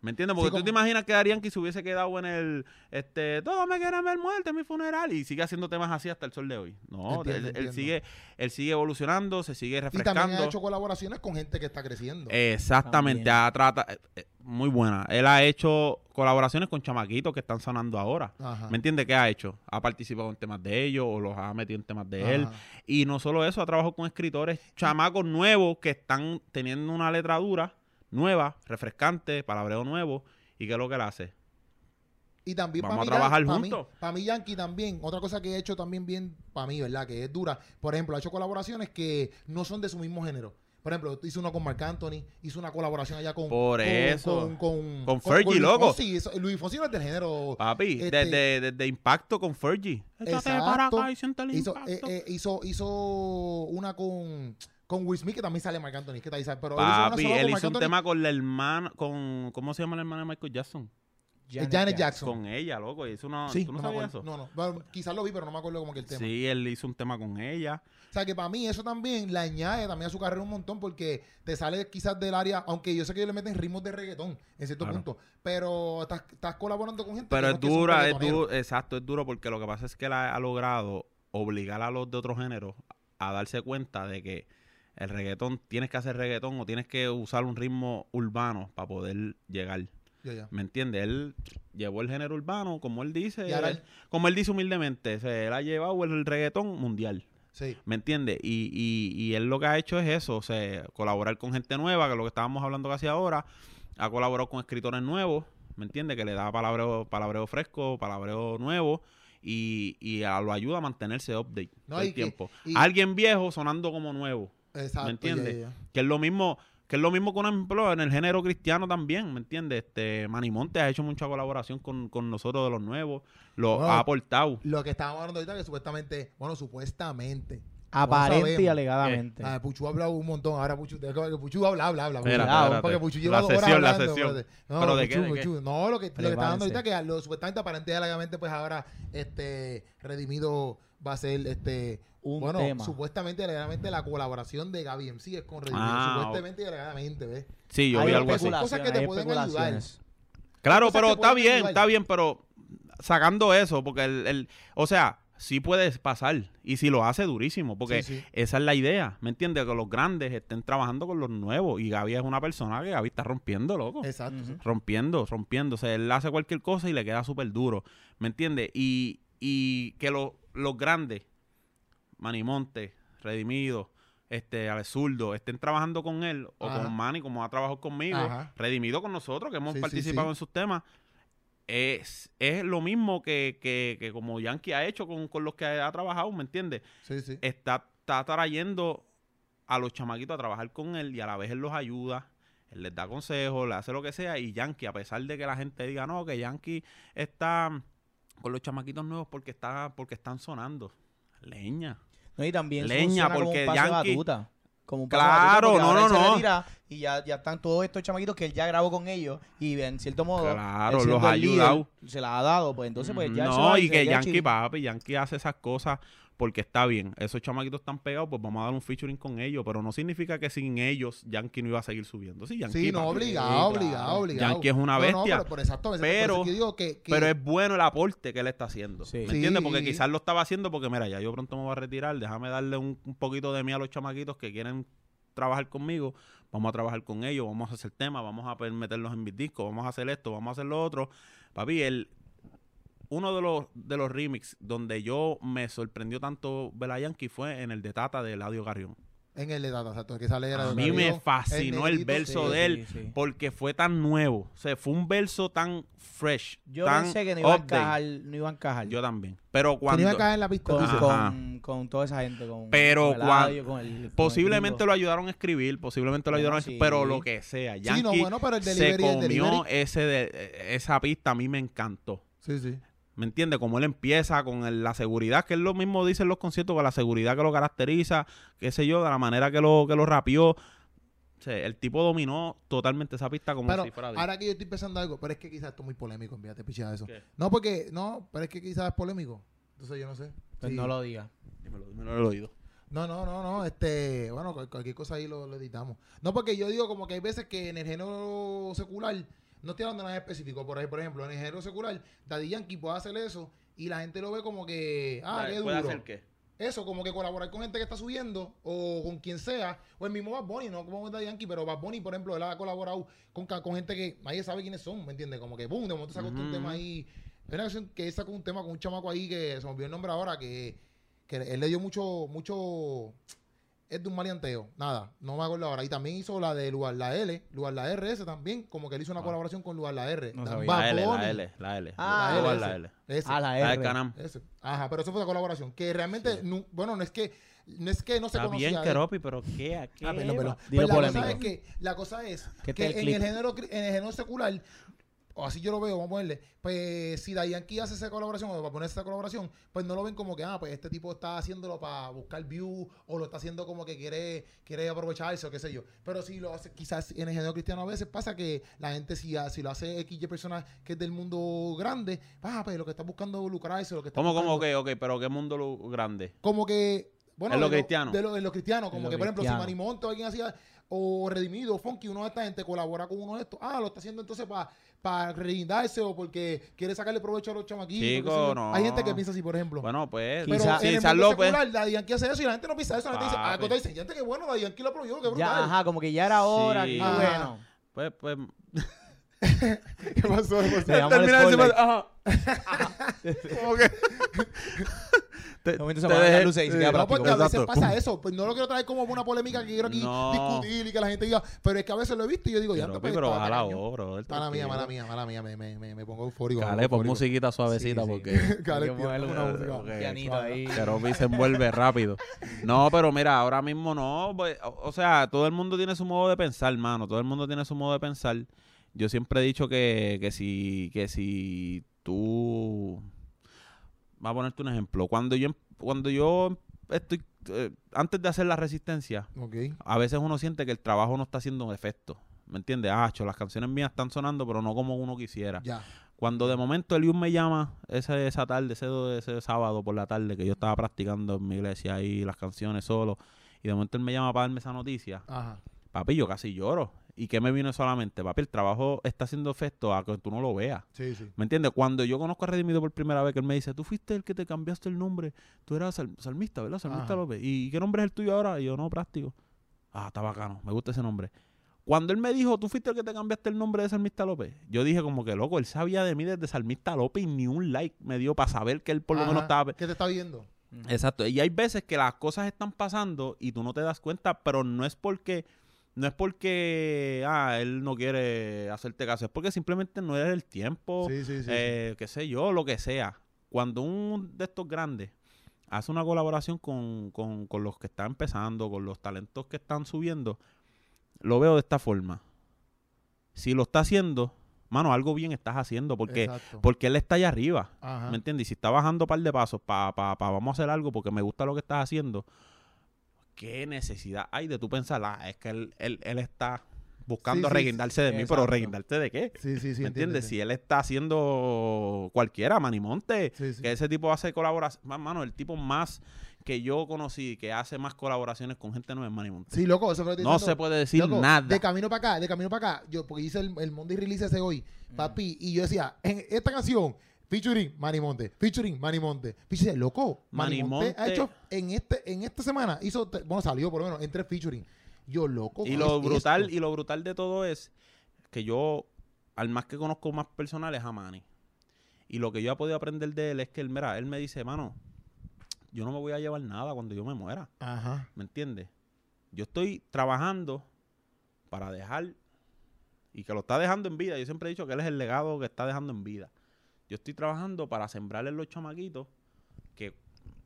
¿Me entiendes? Porque Sí, tú te imaginas que Darían que se hubiese quedado en el, este, todos me quieren ver muerto en mi funeral y sigue haciendo temas así hasta el sol de hoy. No, Entiendo, él, sigue, él sigue evolucionando, se sigue y refrescando. también ha hecho colaboraciones con gente que está creciendo. Exactamente, También. ha trata, eh, eh, muy buena. Él ha hecho colaboraciones con chamaquitos que están sonando ahora. Ajá. ¿Me entiendes qué ha hecho? Ha participado en temas de ellos o los ha metido en temas de él. Y no solo eso, ha trabajado con escritores chamacos nuevos que están teniendo una letra dura, nueva, refrescante, palabreo nuevo. ¿Y qué es lo que él hace? Y también Vamos para a trabajar Para juntos. mí, para mí, Yankee también, otra cosa que he hecho también bien para mí, ¿verdad? Que es dura. Por ejemplo, ha hecho colaboraciones que no son de su mismo género. Por ejemplo, hizo una con Marc Anthony, hizo una colaboración allá con. Por con- eso. Con, con, Con Fergie, loco. Eso- Luis Fonsi no es del género. Papi, Este- desde, desde Impacto con Fergie. Échate para Exacto. acá y Hizo, impacto. eh, eh, hizo, hizo una con. Con Will Smith, que también sale Marc Anthony, que está. Pero él hizo Papi, sola con él hizo un Anthony. tema con la hermana, con, ¿cómo se llama la hermana de Michael Jackson? Janet, Janet Jackson. Con ella, loco. Hizo una, Sí, ¿Tú no, no, sabías eso? No, no. Bueno, quizás lo vi, pero no me acuerdo como que el tema. Sí, él hizo un tema con ella. O sea, que para mí eso también le añade también a su carrera un montón porque te sale quizás del área, aunque yo sé que ellos le meten ritmos de reggaetón en cierto Claro. punto, pero estás, estás colaborando con gente Pero que es no dura, es duro, exacto, es duro porque lo que pasa es que él ha, ha logrado obligar a los de otro género a darse cuenta de que el reggaetón, tienes que hacer reggaetón o tienes que usar un ritmo urbano para poder llegar. ¿Me entiendes? Él llevó el género urbano, como él dice, él- como él dice humildemente, él ha llevado el reggaetón mundial. Sí. ¿Me entiendes? Y, y, y él lo que ha hecho es eso, o sea, colaborar con gente nueva, que es lo que estábamos hablando casi ahora. Ha colaborado con escritores nuevos, ¿me entiendes? Que le da palabreo, palabreo fresco, palabreo nuevo y, y a- lo ayuda a mantenerse update No, todo el que- tiempo. Alguien viejo sonando como nuevo, Exacto. ¿me entiendes? Que es lo mismo que es lo mismo con ejemplo en el género cristiano también, ¿me entiendes? Este Manny Monte ha hecho mucha colaboración con, con nosotros de los nuevos, lo Bueno, ha aportado. Lo que estábamos hablando ahorita que supuestamente, bueno, supuestamente Aparente y alegadamente. Ah, Puchu ha hablado un montón. Ahora Puchu, que Puchu habla, habla, habla. Espérate. porque Puchu lleva La dos horas sesión, la hablando, sesión. espérate. No, ¿Pero de Puchu, qué, de qué? No, lo que, lo que está dando ahorita que lo supuestamente aparente y alegadamente pues ahora este Redimido va a ser este Un bueno, tema. supuestamente y alegadamente la colaboración de Gaby MC es con Redimido, Ah, supuestamente y alegadamente, ¿ves? Sí, yo Hay vi algo así. Cosas que te pueden especulaciones. Claro, pero está bien, ayudar. está bien, pero sacando eso, porque el, el- o sea, sí puede pasar. Y si lo hace, durísimo, porque Sí, sí. esa es la idea, ¿me entiendes? Que los grandes estén trabajando con los nuevos. Y Gaby es una persona que Gaby está rompiendo, loco. Exacto. Sí. Rompiendo, rompiendo. O sea, él hace cualquier cosa y le queda súper duro, ¿me entiendes? Y, y que lo- los grandes, Manimonte, Redimido, este, Zurdo, estén trabajando con él o Ajá. con Manny, como ha trabajado conmigo, Ajá. Redimido con nosotros, que hemos Sí, participado sí. en sus temas, es, es lo mismo que, que, que como Yankee ha hecho con, con los que ha, trabajado, ¿me entiendes? Sí, sí. Está, está trayendo a los chamaquitos a trabajar con él y a la vez él los ayuda. Él les da consejos, le hace lo que sea. Y Yankee, a pesar de que la gente diga, no, que Yankee está con los chamaquitos nuevos porque está porque están sonando. Leña. No, y también Leña, funciona como porque un pase Yankee- batuta. Como un pase Claro, batuta, porque no, no, no. Y ya, ya están todos estos chamaquitos que él ya grabó con ellos. Y en cierto modo, Claro, los ha el líder, ayudado. Se la ha dado. Pues entonces, pues ya no, y que Yankee, papi, Yankee hace esas cosas porque está bien. Esos chamaquitos están pegados, pues vamos a dar un featuring con ellos. Pero no significa que sin ellos Yankee no iba a seguir subiendo. Sí, Yankee, Sí, no, obligado, claro. obligado, obligado. Yankee es una No, no, bestia. pero por exacto, Pero- eso que digo que, que- Pero es bueno el aporte que él está haciendo. Sí. ¿Me entiendes? Porque Sí. quizás lo estaba haciendo porque, mira, ya yo pronto me voy a retirar. Déjame darle un, un poquito de mí a los chamaquitos que quieren trabajar conmigo. Vamos a trabajar con ellos, vamos a hacer temas, vamos a meterlos en mis discos, vamos a hacer esto, vamos a hacer lo otro. Papi, el, uno de los, de los remix donde yo me sorprendió tanto ver a Yankee fue en el de Tata de Eladio Garrión. en el de Tata, exacto, que sale era A de mí me fascinó el, negrito, verso sí, de él sí, sí. porque fue tan nuevo. O sea, fue un verso tan fresh. Yo tan pensé que no iba a encajar. No iba a encajar. Yo también. Pero Que cuando... no iba a caer en la pista. con, con, con toda esa gente. Con, Pero con Eladio, con el- con el Posiblemente lo ayudaron a escribir, posiblemente lo Bueno, ayudaron a escribir, sí. pero lo que sea. Sí, Yankee no, bueno, pero el se el comió delivery. ese de, esa pista, a mí me encantó. Sí, sí. ¿Me entiendes? Como él empieza con el- la seguridad, que él lo mismo dice en los conciertos, con la seguridad que lo caracteriza, qué sé yo, de la manera que lo, que lo rapeó. O sea, el tipo dominó totalmente esa pista como Pero si fuera ahora que yo estoy pensando algo, pero es que quizás esto es muy polémico, envíate pichada eso. ¿Qué? No, porque, no, pero es que quizás es polémico. Entonces yo no sé. Pues Sí. no lo diga. Dímelo, dímelo el oído. No, no, no, no, este, bueno, cual- cualquier cosa ahí lo, lo editamos. No, porque yo digo como que hay veces que en el género secular, no estoy hablando de nada específico, por, ahí, por ejemplo, en el género secular, Daddy Yankee puede hacer eso y la gente lo ve como que, ah, qué ¿Puede duro. hacer qué? Eso, como que colaborar con gente que está subiendo o con quien sea, o el mismo Bad Bunny, no como Daddy Yankee, pero Bad Bunny, por ejemplo, él ha colaborado con, con gente que nadie sabe quiénes son, ¿me entiendes? Como que, boom, de momento sacó un Ujú. tema ahí. Hay una canción que sacó un tema con un chamaco ahí que se me olvidó el nombre ahora, que, que él le dio mucho, mucho, es de un maleanteo, nada, no me acuerdo ahora. Y también hizo la de Lugar la L, Lugar la RS también, como que él hizo una Ah. colaboración con Lugar la R. No sabía. La L, la L, la L. Ah, Lugar ese. la L. ese. Ah, la La R. Canam. Ese. Ajá, pero eso fue la colaboración. Que realmente, nu- bueno, no es que no es que no se Está conocía. bien, Keropi, pero ¿qué? ¿A qué? Ah, perdón, perdón. Pues la polémico. cosa es que la cosa es Que en clip. el género en el género secular o así yo lo veo, vamos a ponerle, pues si Yankee hace esa colaboración o para poner esa colaboración, pues no lo ven como que, ah, pues este tipo está haciéndolo para buscar views o lo está haciendo como que quiere quiere aprovecharse o qué sé yo. Pero si lo hace, quizás en el género cristiano a veces pasa que la gente si, si lo hace X y personas que es del mundo grande, ah, pues lo que está buscando lucrarse, lo que está ¿Cómo, cómo? buscando- Ok, ok, pero ¿qué mundo grande? como que bueno En lo de cristiano. de lo, en lo cristiano como En lo que por ejemplo cristiano. si Manimonte o alguien hacía o Redimido o Funky uno de esta gente colabora con uno de estos ah lo está haciendo entonces para para reguindarse o porque quiere sacarle provecho a los chamaquitos Chico, no. hay gente que piensa así por ejemplo Bueno, pues, pero Quizá- en sí, el mundo López. secular Daddy Yankee hace eso y la gente no piensa eso la gente dice ah Papi. cuando dicen gente que bueno Daddy Yankee lo apoyó qué brutal Ya, ajá, como que ya era hora. Sí. Ajá. bueno. pues, pues, qué pasó ¿Qué pasó? Termina decir, ajá. Como que. Te, De momento se te apagan las dejé- luces y se queda No, porque a veces pasa eso. Pues no lo quiero traer como una polémica que quiero aquí No. discutir y que la gente diga. Pero es que a veces lo he visto y yo digo, ya Pero, no, papi, pero baja la. Mala mía, mala mía, mala mía. Me, me, me, me pongo eufórico. pongo pon musiquita suavecita Sí, sí. porque. Cale, música. porque pianito ahí. Keropi se envuelve rápido. No, pero mira, ahora mismo no. pues, o, o sea, todo el mundo tiene su modo de pensar, mano. Todo el mundo tiene su modo de pensar. Yo siempre he dicho que, que si, que si tú. A ponerte un ejemplo. Cuando yo, em- cuando yo estoy eh, antes de hacer la resistencia, Ok. a veces uno siente que el trabajo no está haciendo efecto. ¿Me entiendes? Ah, cho, las canciones mías están sonando, pero no como uno quisiera. Ya. Cuando de momento Eliud me llama ese, esa tarde, ese, ese sábado por la tarde, que yo estaba practicando en mi iglesia ahí las canciones solo, y de momento él me llama para darme esa noticia, Ajá. papi, yo casi lloro. ¿Y qué me vino solamente? Papi, el trabajo está haciendo efecto a que tú no lo veas. Sí, sí. ¿Me entiendes? Cuando yo conozco a Redimido por primera vez, que él me dice, tú fuiste el que te cambiaste el nombre, tú eras sal- salmista, ¿verdad? Salmista Ajá. López. ¿Y qué nombre es el tuyo ahora? Y yo, no, práctico. Ah, está bacano, me gusta ese nombre. Cuando él me dijo, tú fuiste el que te cambiaste el nombre de Salmista López, yo dije como que, loco, él sabía de mí desde Salmista López y ni un like me dio para saber que él por lo menos estaba... ¿Qué te está viendo? Exacto. Y hay veces que las cosas están pasando y tú no te das cuenta, pero no es porque no es porque ah, él no quiere hacerte caso, es porque simplemente no era el tiempo, Sí, sí, sí. eh, qué sé yo, lo que sea. Cuando un de estos grandes hace una colaboración con, con, con los que están empezando, con los talentos que están subiendo, lo veo de esta forma. Si lo está haciendo, mano, algo bien estás haciendo, porque, Exacto. porque él está allá arriba. Ajá. ¿Me entiendes? Y si está bajando un par de pasos para pa, pa, vamos a hacer algo porque me gusta lo que estás haciendo, ¿qué necesidad hay de tú pensar? Ah, es que él, él, él está buscando Sí, sí, reguindarse de mí, pero reguindarte de qué? Sí, sí, sí. ¿Me entiendes? Si él está haciendo cualquiera, Manimonte, Sí, sí. que ese tipo hace colaboraciones, mano, el tipo más que yo conocí que hace más colaboraciones con gente no es Manimonte. Sí, loco, eso fue lo que no se puede decir Loco, nada. De camino para acá, de camino para acá, yo, porque hice el, el Monday Release ese hoy, papi, y yo decía, en esta canción, featuring Manny Monte, featuring Manny Monte. Decía, loco, Manny Manny Monte ha hecho en este, en esta semana, hizo, bueno, salió por lo menos en tres featuring. Yo, loco, Y ¿qué lo es brutal, esto? y lo brutal de todo es que yo, al más que conozco más personal es a Manny. Y lo que yo he podido aprender de él es que él, mira, él me dice, mano, yo no me voy a llevar nada cuando yo me muera. Ajá. ¿Me entiendes? Yo estoy trabajando para dejar, y que lo está dejando en vida. Yo siempre he dicho que él es el legado que está dejando en vida. Yo estoy trabajando para sembrarle los chamaquitos que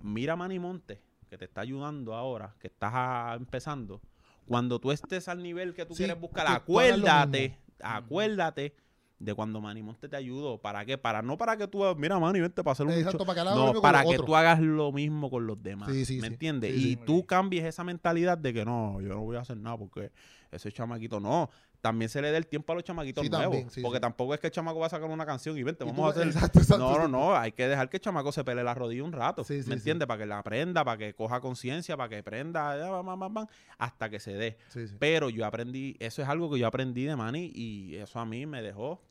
mira Manny Monte, que te está ayudando ahora, que estás empezando. Cuando tú estés al nivel que tú Sí, quieres buscar, acuérdate, acuérdate de cuando Manny Monte te ayudó. ¿Para qué? Para no para que tú, mira Manny, vente para hacer un Exacto, para que No, para que tú hagas lo mismo con los demás. Sí, sí, ¿Me entiendes? Y tú cambies esa mentalidad de que no, yo no voy a hacer nada porque ese chamaquito no. También se le dé el tiempo a los chamaquitos Sí, nuevos. también, sí, porque sí. tampoco es que el chamaco va a sacar una canción y vente, Y vamos tú- a hacer. exacto, exacto, no, no, no. Hay que dejar que el chamaco se pele la rodilla un rato. ¿Me entiendes? Para que la aprenda, para que coja conciencia, para que prenda, ya, bam, bam, bam, bam, hasta que se dé. Pero yo aprendí, eso es algo que yo aprendí de Manny y eso a mí me dejó.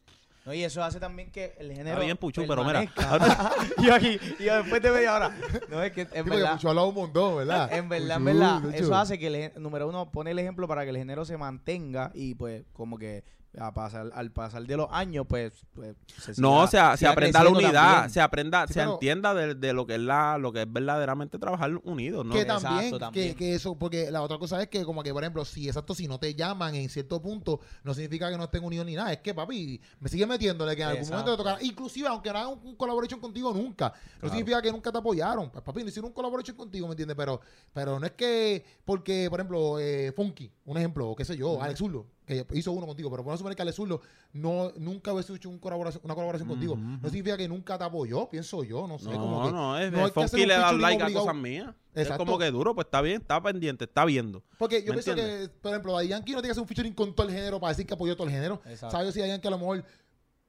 No, y eso hace también que el género. Está bien, Puchu, pero mira. permanezca. y yo aquí, y yo después de media hora. No, es que en verdad. Pucho ha hablado un montón, ¿verdad? En verdad, en Puchu, verdad, Puchu. eso hace que el número uno pone el ejemplo para que el género se mantenga y pues como que a pasar, al pasar de los años, pues, pues se No, se, se siga aprenda la unidad, también. se aprenda, Sí, se pero- entienda de, de lo que es la, lo que es verdaderamente trabajar unidos, ¿no? que Exacto, también, también. Que, que eso, porque la otra cosa es que, como que, por ejemplo, si exacto, si no te llaman en cierto punto, no significa que no estén unidos ni nada. Es que, papi, me sigue metiéndole que en algún momento te tocará. Inclusive, aunque no hagan un, un collaboration contigo nunca, no significa que nunca te apoyaron. Pues, papi, no hicieron un collaboration contigo, ¿me entiendes? Pero, pero no es que, porque, por ejemplo, eh, Funky, un ejemplo, o qué sé yo, Alex Zurdo, que hizo uno contigo, pero por no suponer que Alex Zurdo no, nunca hubiese hecho un colaboración, una colaboración contigo. No significa que nunca te apoyó, pienso yo, no sé. No, como que, no, es, no es Funky le da like a cosas mías. Exacto. Es como que duro, pues está bien, está pendiente, está viendo. Porque yo ¿Me pienso que, por ejemplo, Daddy Yankee no tiene que hacer un featuring con todo el género para decir que apoyó todo el género. Exacto. ¿Sabes si Daddy Yankee a lo mejor...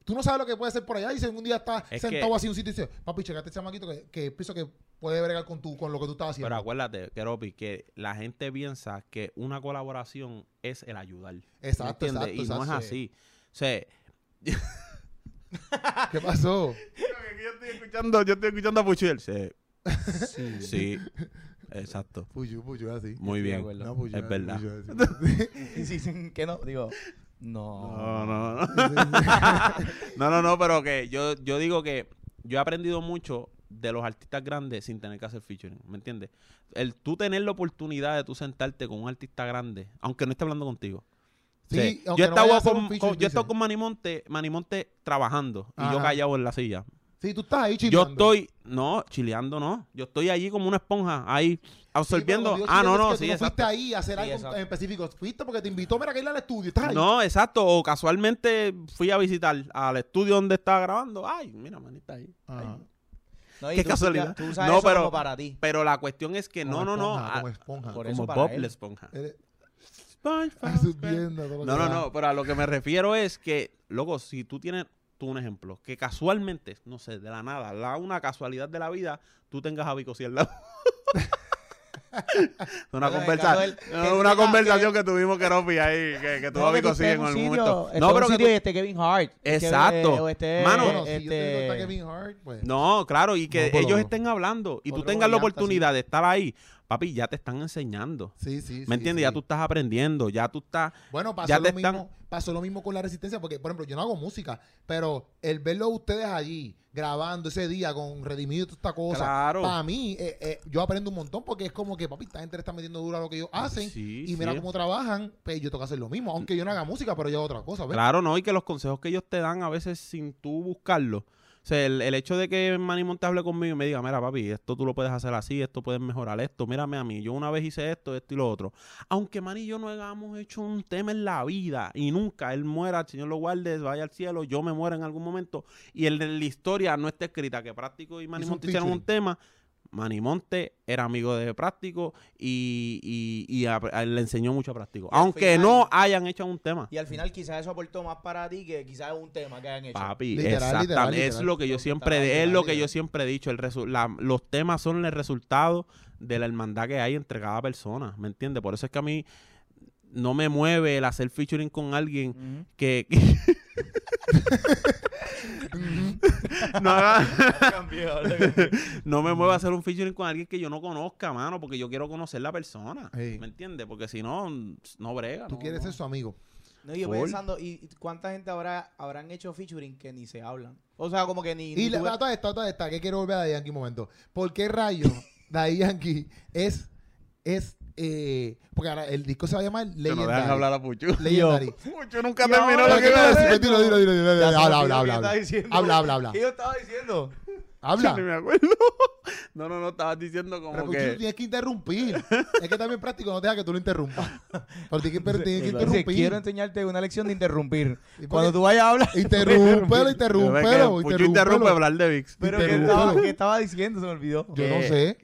Tú no sabes lo que puede hacer por allá y si un día está Es sentado que- así en un sitio y dice, papi, checate este chamaquito que, que pienso que puede bregar con, tu, con lo que tú estás haciendo. Pero acuérdate, Keropi, que la gente piensa que una colaboración es el ayudar. ¿me exacto, entiendes? exacto, Y no es exacto. así. O sea, ¿Qué pasó? yo estoy escuchando, yo estoy escuchando a Puchu y él, sí, Sí. sí, exacto. Puyo, puyo, así. Muy bien. No, puyo, es verdad. puyo, así. Que no, digo, no. No, no, no. No, no, no, pero que yo, yo digo que yo he aprendido mucho de los artistas grandes sin tener que hacer featuring, ¿me entiendes? El tú tener la oportunidad de tú sentarte con un artista grande, aunque no esté hablando contigo. Sí, O sea, aunque yo no he vaya a estado hacer con, yo dice. con Manimonte, Manimonte trabajando y yo callado en la silla. Sí, tú estás ahí Yo chileando. estoy, no, chileando no. Yo estoy allí como una esponja, ahí absorbiendo. ah, no, no, es que sí, tú no fuiste ahí a hacer Sí, algo exacto. en específico. Fuiste porque te invitó, mira, que ir al estudio. Estás ahí. No, exacto. O casualmente fui a visitar al estudio donde estaba grabando. Ay, mira, manita ahí. Ajá. Ay. No, y Qué tú- casualidad. Tú usas No, eso pero- como para ti. Pero la cuestión es que no, Como no, no. esponja, ah, Como esponja. Por como Bob la esponja. Eres- lo No, no, no, pero a lo que me refiero es que, loco, si tú tienes, tú un ejemplo, que casualmente, no sé, de la nada, la, una casualidad de la vida, tú tengas a Vico al lado. una conversa- que una conversación que, tuvimos que no ahí, que, que tuvo a que estés en un algún momento. No, pero que tú- y esté Kevin Hart. que, Exacto. esté, Mano, Bueno, si yo este, te digo está Kevin Hart, pues. No, claro, y que No, ellos estén hablando y tú tengas la oportunidad de estar ahí, papi, ya te están enseñando. Sí, sí. ¿Me entiendes? sí. Ya tú estás aprendiendo, ya tú estás... Bueno, pasó Ya lo, te mismo, están- pasó lo mismo con la resistencia, porque, por ejemplo, yo no hago música, pero el verlo a ustedes allí, grabando ese día con Redimido y toda esta cosa, Claro. para mí, eh, eh, yo aprendo un montón, porque es como que, papi, esta gente le está metiendo duro a lo que ellos hacen, Sí, y mira cómo trabajan, pues yo tengo que hacer lo mismo, aunque yo no haga música, pero yo hago otra cosa, ¿ves? Claro, no, y que los consejos que ellos te dan a veces sin tú buscarlo. O sea, el, el hecho de que Manny Monte hable conmigo y me diga, mira, papi, esto tú lo puedes hacer así, esto puedes mejorar esto, mírame a mí, yo una vez hice esto, esto y lo otro. Aunque Manny y yo no hayamos hecho un tema en la vida y nunca él muera, el Señor lo guarde, vaya al cielo, yo me muera en algún momento y el de la historia no está escrita que Práctico y Manny Hizo un Monte hicieron un tema. Manny Monte era amigo de Práctico y, y- y a- a- le enseñó mucho a Práctico. Aunque final- no hayan hecho un tema. Y al final quizás eso aportó más para ti que quizás un tema que hayan hecho. Papi, Literal, exactamente. literal, Es lo que yo Literal, siempre, es lo que yo siempre he dicho. El resu- la- los temas son el resultado de la hermandad que hay entre cada persona, ¿me entiendes? Por eso es que a mí no me mueve el hacer featuring con alguien que, no, haga- no me mueve hacer un featuring con alguien que yo no conozca, mano, porque yo quiero conocer la persona. ¿me entiendes? Porque si no, no brega. Tú no, quieres no. ser su amigo. No, yo Full. pensando, ¿y cuánta gente habrá, habrán hecho featuring que ni se hablan? O sea, como que ni. Y ni la, tú ves- toda esta, toda esta, que quiero volver a Daddy Yankee un momento. ¿Por qué rayo Daddy Yankee es, es, eh, porque ahora el disco se va a llamar Que no Legendary. dejan hablar a Puchu. Legendary. Puchu nunca terminó lo que ¿qué iba a decir. Dilo, dilo, dilo, Habla, habla, habla. Habla, habla, habla. ¿Qué yo estaba diciendo? Habla. me acuerdo. No, no, no, estabas diciendo como Pero que... tienes que interrumpir. es que también práctico no deja que tú lo interrumpas. Pero tienes que, pero tienes que Dice, Dice, interrumpir. quiero enseñarte una lección de interrumpir. Cuando porque- tú vayas a hablar. Interrúmpelo, Pero es que interrúmpelo, interrumpe interrúmpelo. hablar de VIX. Pero ¿qué Interrúmpelo. estaba, qué estaba diciendo? Se me olvidó. Yo no que- sé.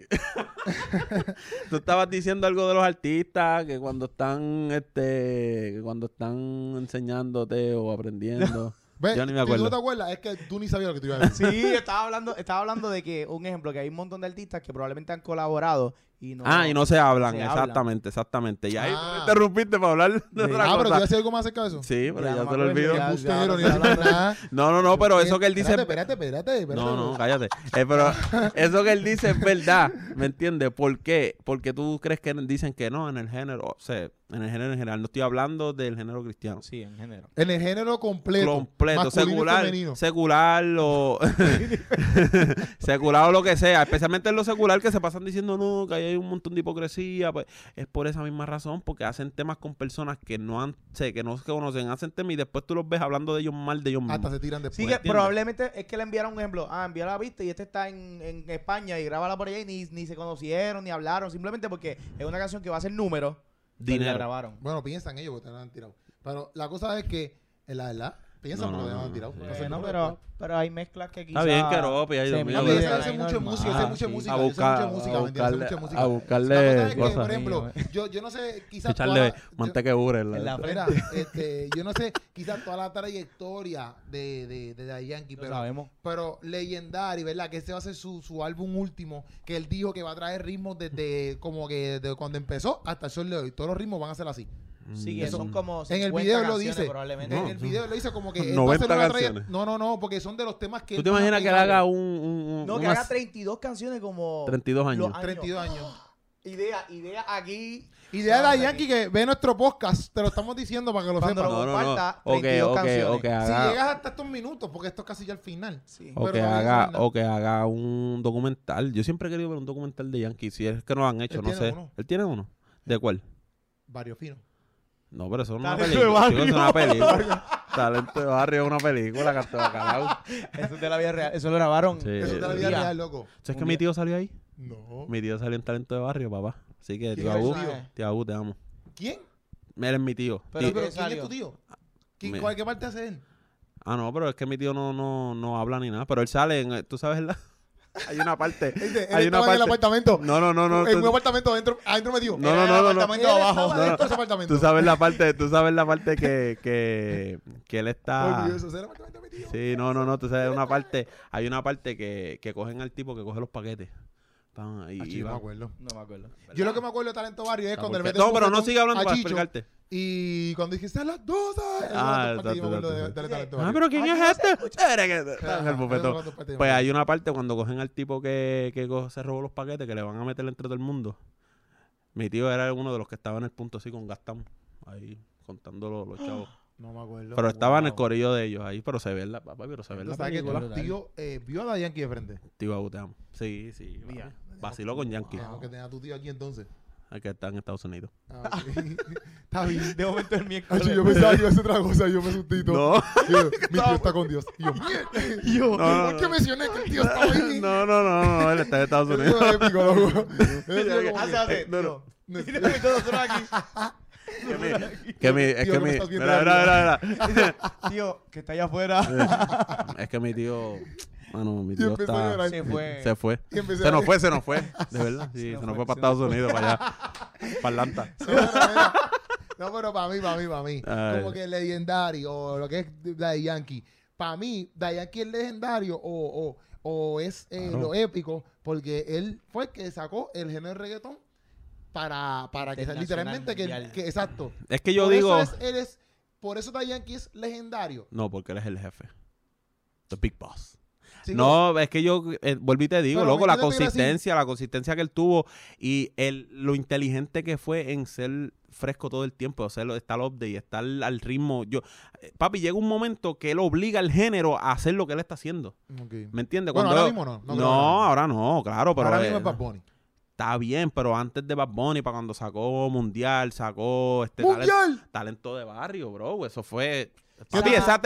Tú estabas diciendo algo de los artistas que cuando están, este, que cuando están enseñándote o aprendiendo. Ve, Yo ni me si tú acuerdo. no te acuerdas, es que tú ni sabías lo que te iba a decir. Sí, estaba hablando, estaba hablando de que, un ejemplo, que hay un montón de artistas que probablemente han colaborado y no. ah, y no se hablan, se hablan. exactamente, exactamente. Y ahí Ah. me interrumpiste para hablar de Sí. otra Ah, pero tú decir algo más acerca de eso. Sí, pero Ya ya, se lo ya. Ni no. No, no, no, pero eso que él dice... Espérate, espérate, espérate. espérate. No, no, cállate. Eh, pero eso que él dice es verdad, ¿me entiendes? ¿Por qué? Porque tú crees que dicen que no en el género, o sea, en el género en general. No estoy hablando del género cristiano. Sí, en género. En el género completo. completo, secular, secular o secular o lo que sea, especialmente en lo secular que se pasan diciendo no, que ahí hay un montón de hipocresía, pues es por esa misma razón, porque hacen temas con personas que no han, sé, que no se conocen, hacen temas y después tú los ves hablando de ellos mal de ellos mismos. Hasta se tiran después. Sí, que ¿entiendes? probablemente es que le enviaron un ejemplo. Ah, envía la vista y este está en, en España y grábala por allá y ni, ni se conocieron, ni hablaron, simplemente porque es una canción que va a ser número. pues la Dinero. grabaron. Bueno, piensan ellos porque te la han tirado. Pero la cosa es que, en la verdad, No, no, tirado. No cómo pero, pero hay mezclas que quizás... Está bien que Ropi, ay, Dios se mío, A buscarle, mucha música. a La cosa buscarle es que, cosas. por ejemplo, yo, yo no sé, quizás Echarle manteca de en la- frente. este, yo no sé, quizás toda la trayectoria de, de, de Yankee, pero, sabemos. pero Legendary, ¿verdad? Que ese va a ser su, su álbum último, que él dijo que va a traer ritmos desde como que desde cuando empezó hasta el sol de hoy. Todos los ritmos van a ser así. Sí, Mm. que son como En el 50 video lo dice. probablemente. En No, el no. video lo dice como que él va a hacer 90 una traye- canciones. No, no, no, porque son de los temas que ¿Tú te imaginas que él haga un, un, un- No, que unas haga 32 canciones como... 32 años? los 32 años. Idea, idea aquí. Idea de Aquí. Yankee que ve nuestro podcast, te lo estamos diciendo para que lo Cuando sepas. lo- No, no, no. comparta, O que, 32 o que, o canciones. que Si haga, llegas hasta estos minutos, porque esto es casi ya el final. Sí. o que haga, o que haga un documental. Yo siempre he querido ver un documental de Yankee. Si es que no lo han hecho, Él no sé. uno. ¿Él tiene uno? ¿De cuál? Varios finos. No, pero eso es una película. es una película. Talento de barrio es una película, canto bacalao. Eso es de la vida real. Eso lo grabaron. Sí. Eso es de la vida día. real, loco. ¿Sabes que mi tío salió ahí? No. Mi tío salió en Talento de Barrio, papá. Así que, ¿Quién tío Abu, tío? te amo. ¿Quién? Él es mi tío. Pero Tío- Pero ¿qué ¿quién es salió? tu tío? ¿Quién, cuál, ¿Qué parte hace él? Ah, no, pero es que mi tío no, no, no habla ni nada. Pero él sale en... ¿Tú sabes la, Hay una parte. Él hay una estaba en el parte. apartamento. No, no, no, no. en tú- un apartamento adentro, adentro metido. No, no, no, no, no. Él estaba no. dentro de ese apartamento. Tú sabes la parte, tú sabes la parte que, que, que él está. Orgulloso, apartamento. Sí, no, no, no, tú sabes una parte, hay una parte que, que cogen al tipo que coge los paquetes. Pam, y, Ah, y chico, va. me acuerdo. No me acuerdo. Yo lo que me acuerdo de Talento Barrio es Está cuando le metes No, pero no sigue hablando para Chicho, explicarte. Y cuando dijiste a las 12. Ah, exacto, de, de Ah, pero ¿quién es este? Chévere el me Pues hay una parte cuando cogen al tipo que, que se robó los paquetes que le van a meter entre todo el mundo. Mi tío era uno de los que estaba en el punto así con Gastón, ahí contando los, los chavos. No me acuerdo. Pero estaba en el Wow. corillo de ellos ahí, pero se ve la papá, pero se ve Tú la sabes que película. tu tío eh, vio a Daddy Yankee de frente. Tío Abu, te amo. Sí, sí. Mía. papi. Vaciló con Yankee. Tenemos que tener a tu tío aquí entonces. El que está en Estados Unidos. Ah, ok. Está bien. De momento el Ay, miércoles. yo pensaba que iba a hacer otra cosa, yo me asusté y. No. Y yo, Mi tío está con Dios. Y yo, mierda. Y yo, No, no, ¿por qué no. mencioné que el tío estaba ahí? No, no, no, no, él está en Estados Eso Unidos. es épico, loco. Eso Hace, hace. No, no. mi todo nosotros aquí. Que mi, que mi, es Tío, que mi, estás viendo mira, la mira, mira, mira. Tío, que está allá afuera. Es que mi tío, bueno, mi tío está. Se fue. se fue. Se nos fue, se nos fue. De verdad, sí, Se se nos fue, fue para Estados Unidos, para allá, para Atlanta. No, pero mira, No, pero para mí, para mí, para mí. Ay. Como que el legendario o lo que es Daddy Yankee. Para mí, Daddy Yankee es legendario o, o, o es eh, Claro. lo épico porque él fue el que sacó el género de reggaetón para, para que literalmente que, exacto. Es que yo por digo, Eso es, él es, por eso Daddy Yankee es legendario. no, porque él es el jefe. The Big Boss. Sí, No, es que yo, eh, vuelvo y te digo, Pero loco, la consistencia, la consistencia que él tuvo y el, lo inteligente que fue en ser fresco todo el tiempo, o sea, estar update, estar al ritmo. Yo, eh, papi, llega un momento que él obliga al género a hacer lo que él está haciendo. ¿Me entiendes? Bueno, Cuando- ahora mismo no. No, ahora no, claro, pero ahora eh, mismo es Bad Bunny. Está bien, pero antes de Bad Bunny, para cuando sacó Mundial, sacó este talento, ¡Mundial! talento de barrio, bro, eso fue... Sí, Papi, esa,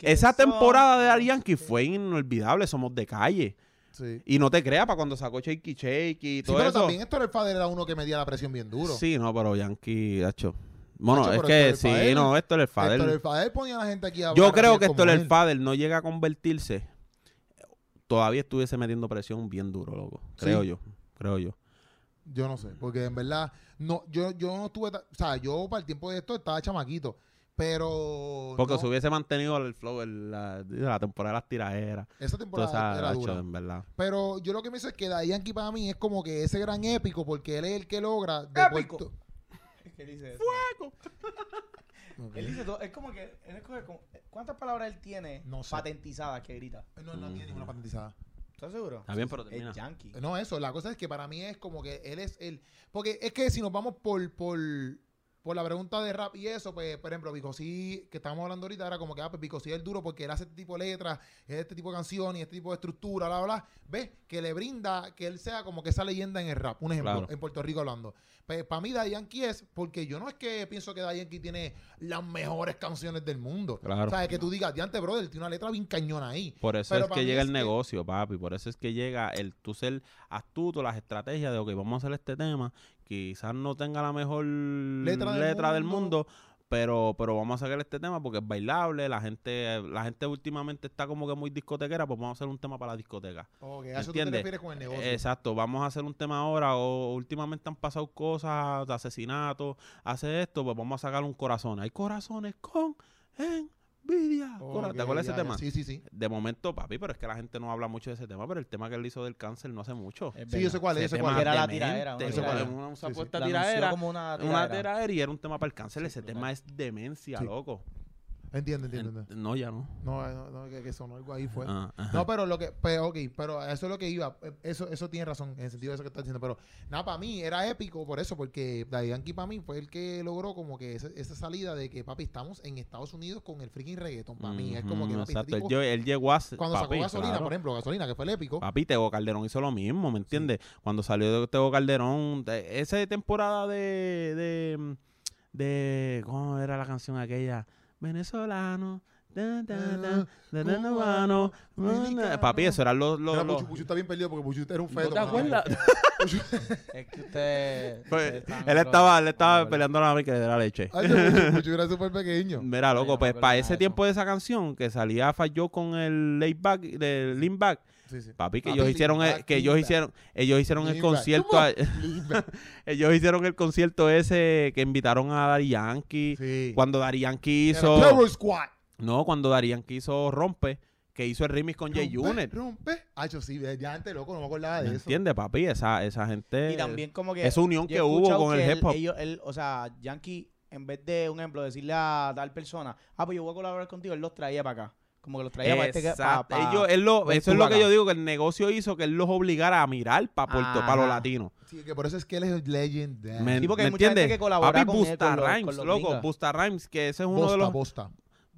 esa temporada de Daddy Yankee fue inolvidable, somos de calle. Sí. Y no te creas, para cuando sacó Shakey Shakey y Sí, todo pero eso. también Héctor el Fader era uno que medía la presión bien duro. Sí, no, pero Yankee, hacho. Bueno, Hacho, es que Héctor sí, Fader- no, esto es el Fader. Héctor el Fader ponía a la gente aquí a Yo creo que esto el. Fader no llega a convertirse. Todavía estuviese metiendo presión bien duro, loco. Creo Sí. yo, creo yo. Yo no sé, porque en verdad, no, yo, yo no tuve, ta- o sea, yo para el tiempo de esto estaba chamaquito, pero Porque no, se hubiese mantenido el flow de la, temporada de las tiraderas. esa temporada esa, era dura. en verdad. Pero yo lo que me dice es que Daddy Yankee para mí es como que ese gran épico, porque él es el que logra de Épico. Puerto- ¿Qué dice eso? Ok. Él dice todo. Es como que. Él escoge como- ¿Cuántas palabras él tiene No sé. patentizadas que grita? No, no tiene ninguna patentizada. ¿Estás seguro? Está bien, pero termina. Es yankee. No, eso, la cosa es que para mí es como que él es el. Porque es que si nos vamos por, por, por la pregunta de rap y eso, pues, por ejemplo, Bicosí, que estábamos hablando ahorita, era como que, ah, pues Bicosí es el duro porque él hace este tipo de letras, es este tipo de canciones, este tipo de estructura, bla, bla, bla. ¿Ves? Que le brinda que él sea como que esa leyenda en el rap. Un ejemplo, Claro. en Puerto Rico hablando. Pues para mí, Yankee es, porque yo no es que pienso que Yankee tiene las mejores canciones del mundo. Claro. O sea, que tú digas, diante, brother, tiene una letra bien cañona ahí. Por eso Pero es que llega es el que- negocio, papi. Por eso es que llega el tú ser astuto, las estrategias de, ok, vamos a hacer este tema. Quizás no tenga la mejor Letra letra, del del, mundo. pero, pero vamos a sacar este tema porque es bailable. La gente la gente últimamente está como que muy discotequera, pues vamos a hacer un tema para la discoteca. Ok, a eso tú te ¿Entiendes? refieres con el negocio. Exacto, vamos a hacer un tema ahora o últimamente han pasado cosas asesinatos, hace esto, pues vamos a sacar un corazón. Hay corazones con envidia. Cora- Ok, ¿Te acuerdas de ese ya. tema? Sí, sí, sí. De momento, papi, pero es que la gente no habla mucho de ese tema, pero el tema que él hizo del cáncer no hace mucho. Es Sí, yo sé cuál es, Ese yo sé tema cuál. Era la tiradera, una eso fue una Sí, sí. supuesta La anunció tiradera, como una una tiradera. y era un tema para el cáncer. Ese tema es demencia, Sí. loco. Entiendo, entiendo, En- entiendo. no, ya no. No, no, no, que, que sonó algo ahí fue. Ah. No, pero lo que, pues, ok, pero eso es lo que iba. eh, Eso, eso tiene razón, en el sentido de eso que estás diciendo. Pero nada, para mí era épico por eso, porque Daddy Yankee para mí fue el que logró como que ese- esa salida de que, papi, estamos en Estados Unidos con el freaking reggaeton. Para mí es como que, papi, exacto. este Él, tipo- lle- él llegó a... cuando papi, sacó gasolina, claro. por ejemplo, gasolina, que fue el épico. Papi, Tego Calderón hizo lo mismo, ¿me entiendes? Cuando salió Tego Calderón, de- esa temporada de, de, de, ¿cómo era la canción aquella? Venezolano, da, da, da, cubano, dominicano. papi, eso eran los... los, Era los- Puchu, Puchu está bien perdido porque Puchu era un ¿No feto. te mano. acuerdas? Es que usted. Pues, ustedes están él estaba, él estaba peleando la que de la leche. Ay, Puchu, Puchu era súper pequeño. Mira, loco, no me pues acuerdo para nada ese tiempo de esa canción que salía Falló con el laid back, de lean back, Sí, sí. Papi, que Papi, ellos hicieron, el- que ellos hicieron, ellos hicieron el concierto, ellos hicieron el concierto ese que invitaron a Dari Yankee. Sí. Cuando Dari Yankee hizo, no, cuando Dari Yankee hizo Rompe, que hizo el remix con Jay Rompe, Unit. Rompe. Hacho, sí, ya antes, loco, no me acordaba de ¿Me eso. entiendes, papi? Esa, esa gente. Y también como que... esa unión yo que hubo con que el hip hop. ellos- él- o sea, Yankee, en vez de, un ejemplo, decirle a tal persona, ah, pues yo voy a colaborar contigo, él los traía para acá. Como que los traía para este... pa- pa- Ellos- él lo- ven eso es lo que yo digo, que el negocio hizo que él los obligara a mirar para para los latinos. Sí, que por eso es que él es legend. ¿Me, Sí, porque me hay mucha gente entiendes? que colabora Papi, con él, Busta con los- Rhymes, con los loco. Busta Rhymes, que ese es uno Bosta, de los... Bosta.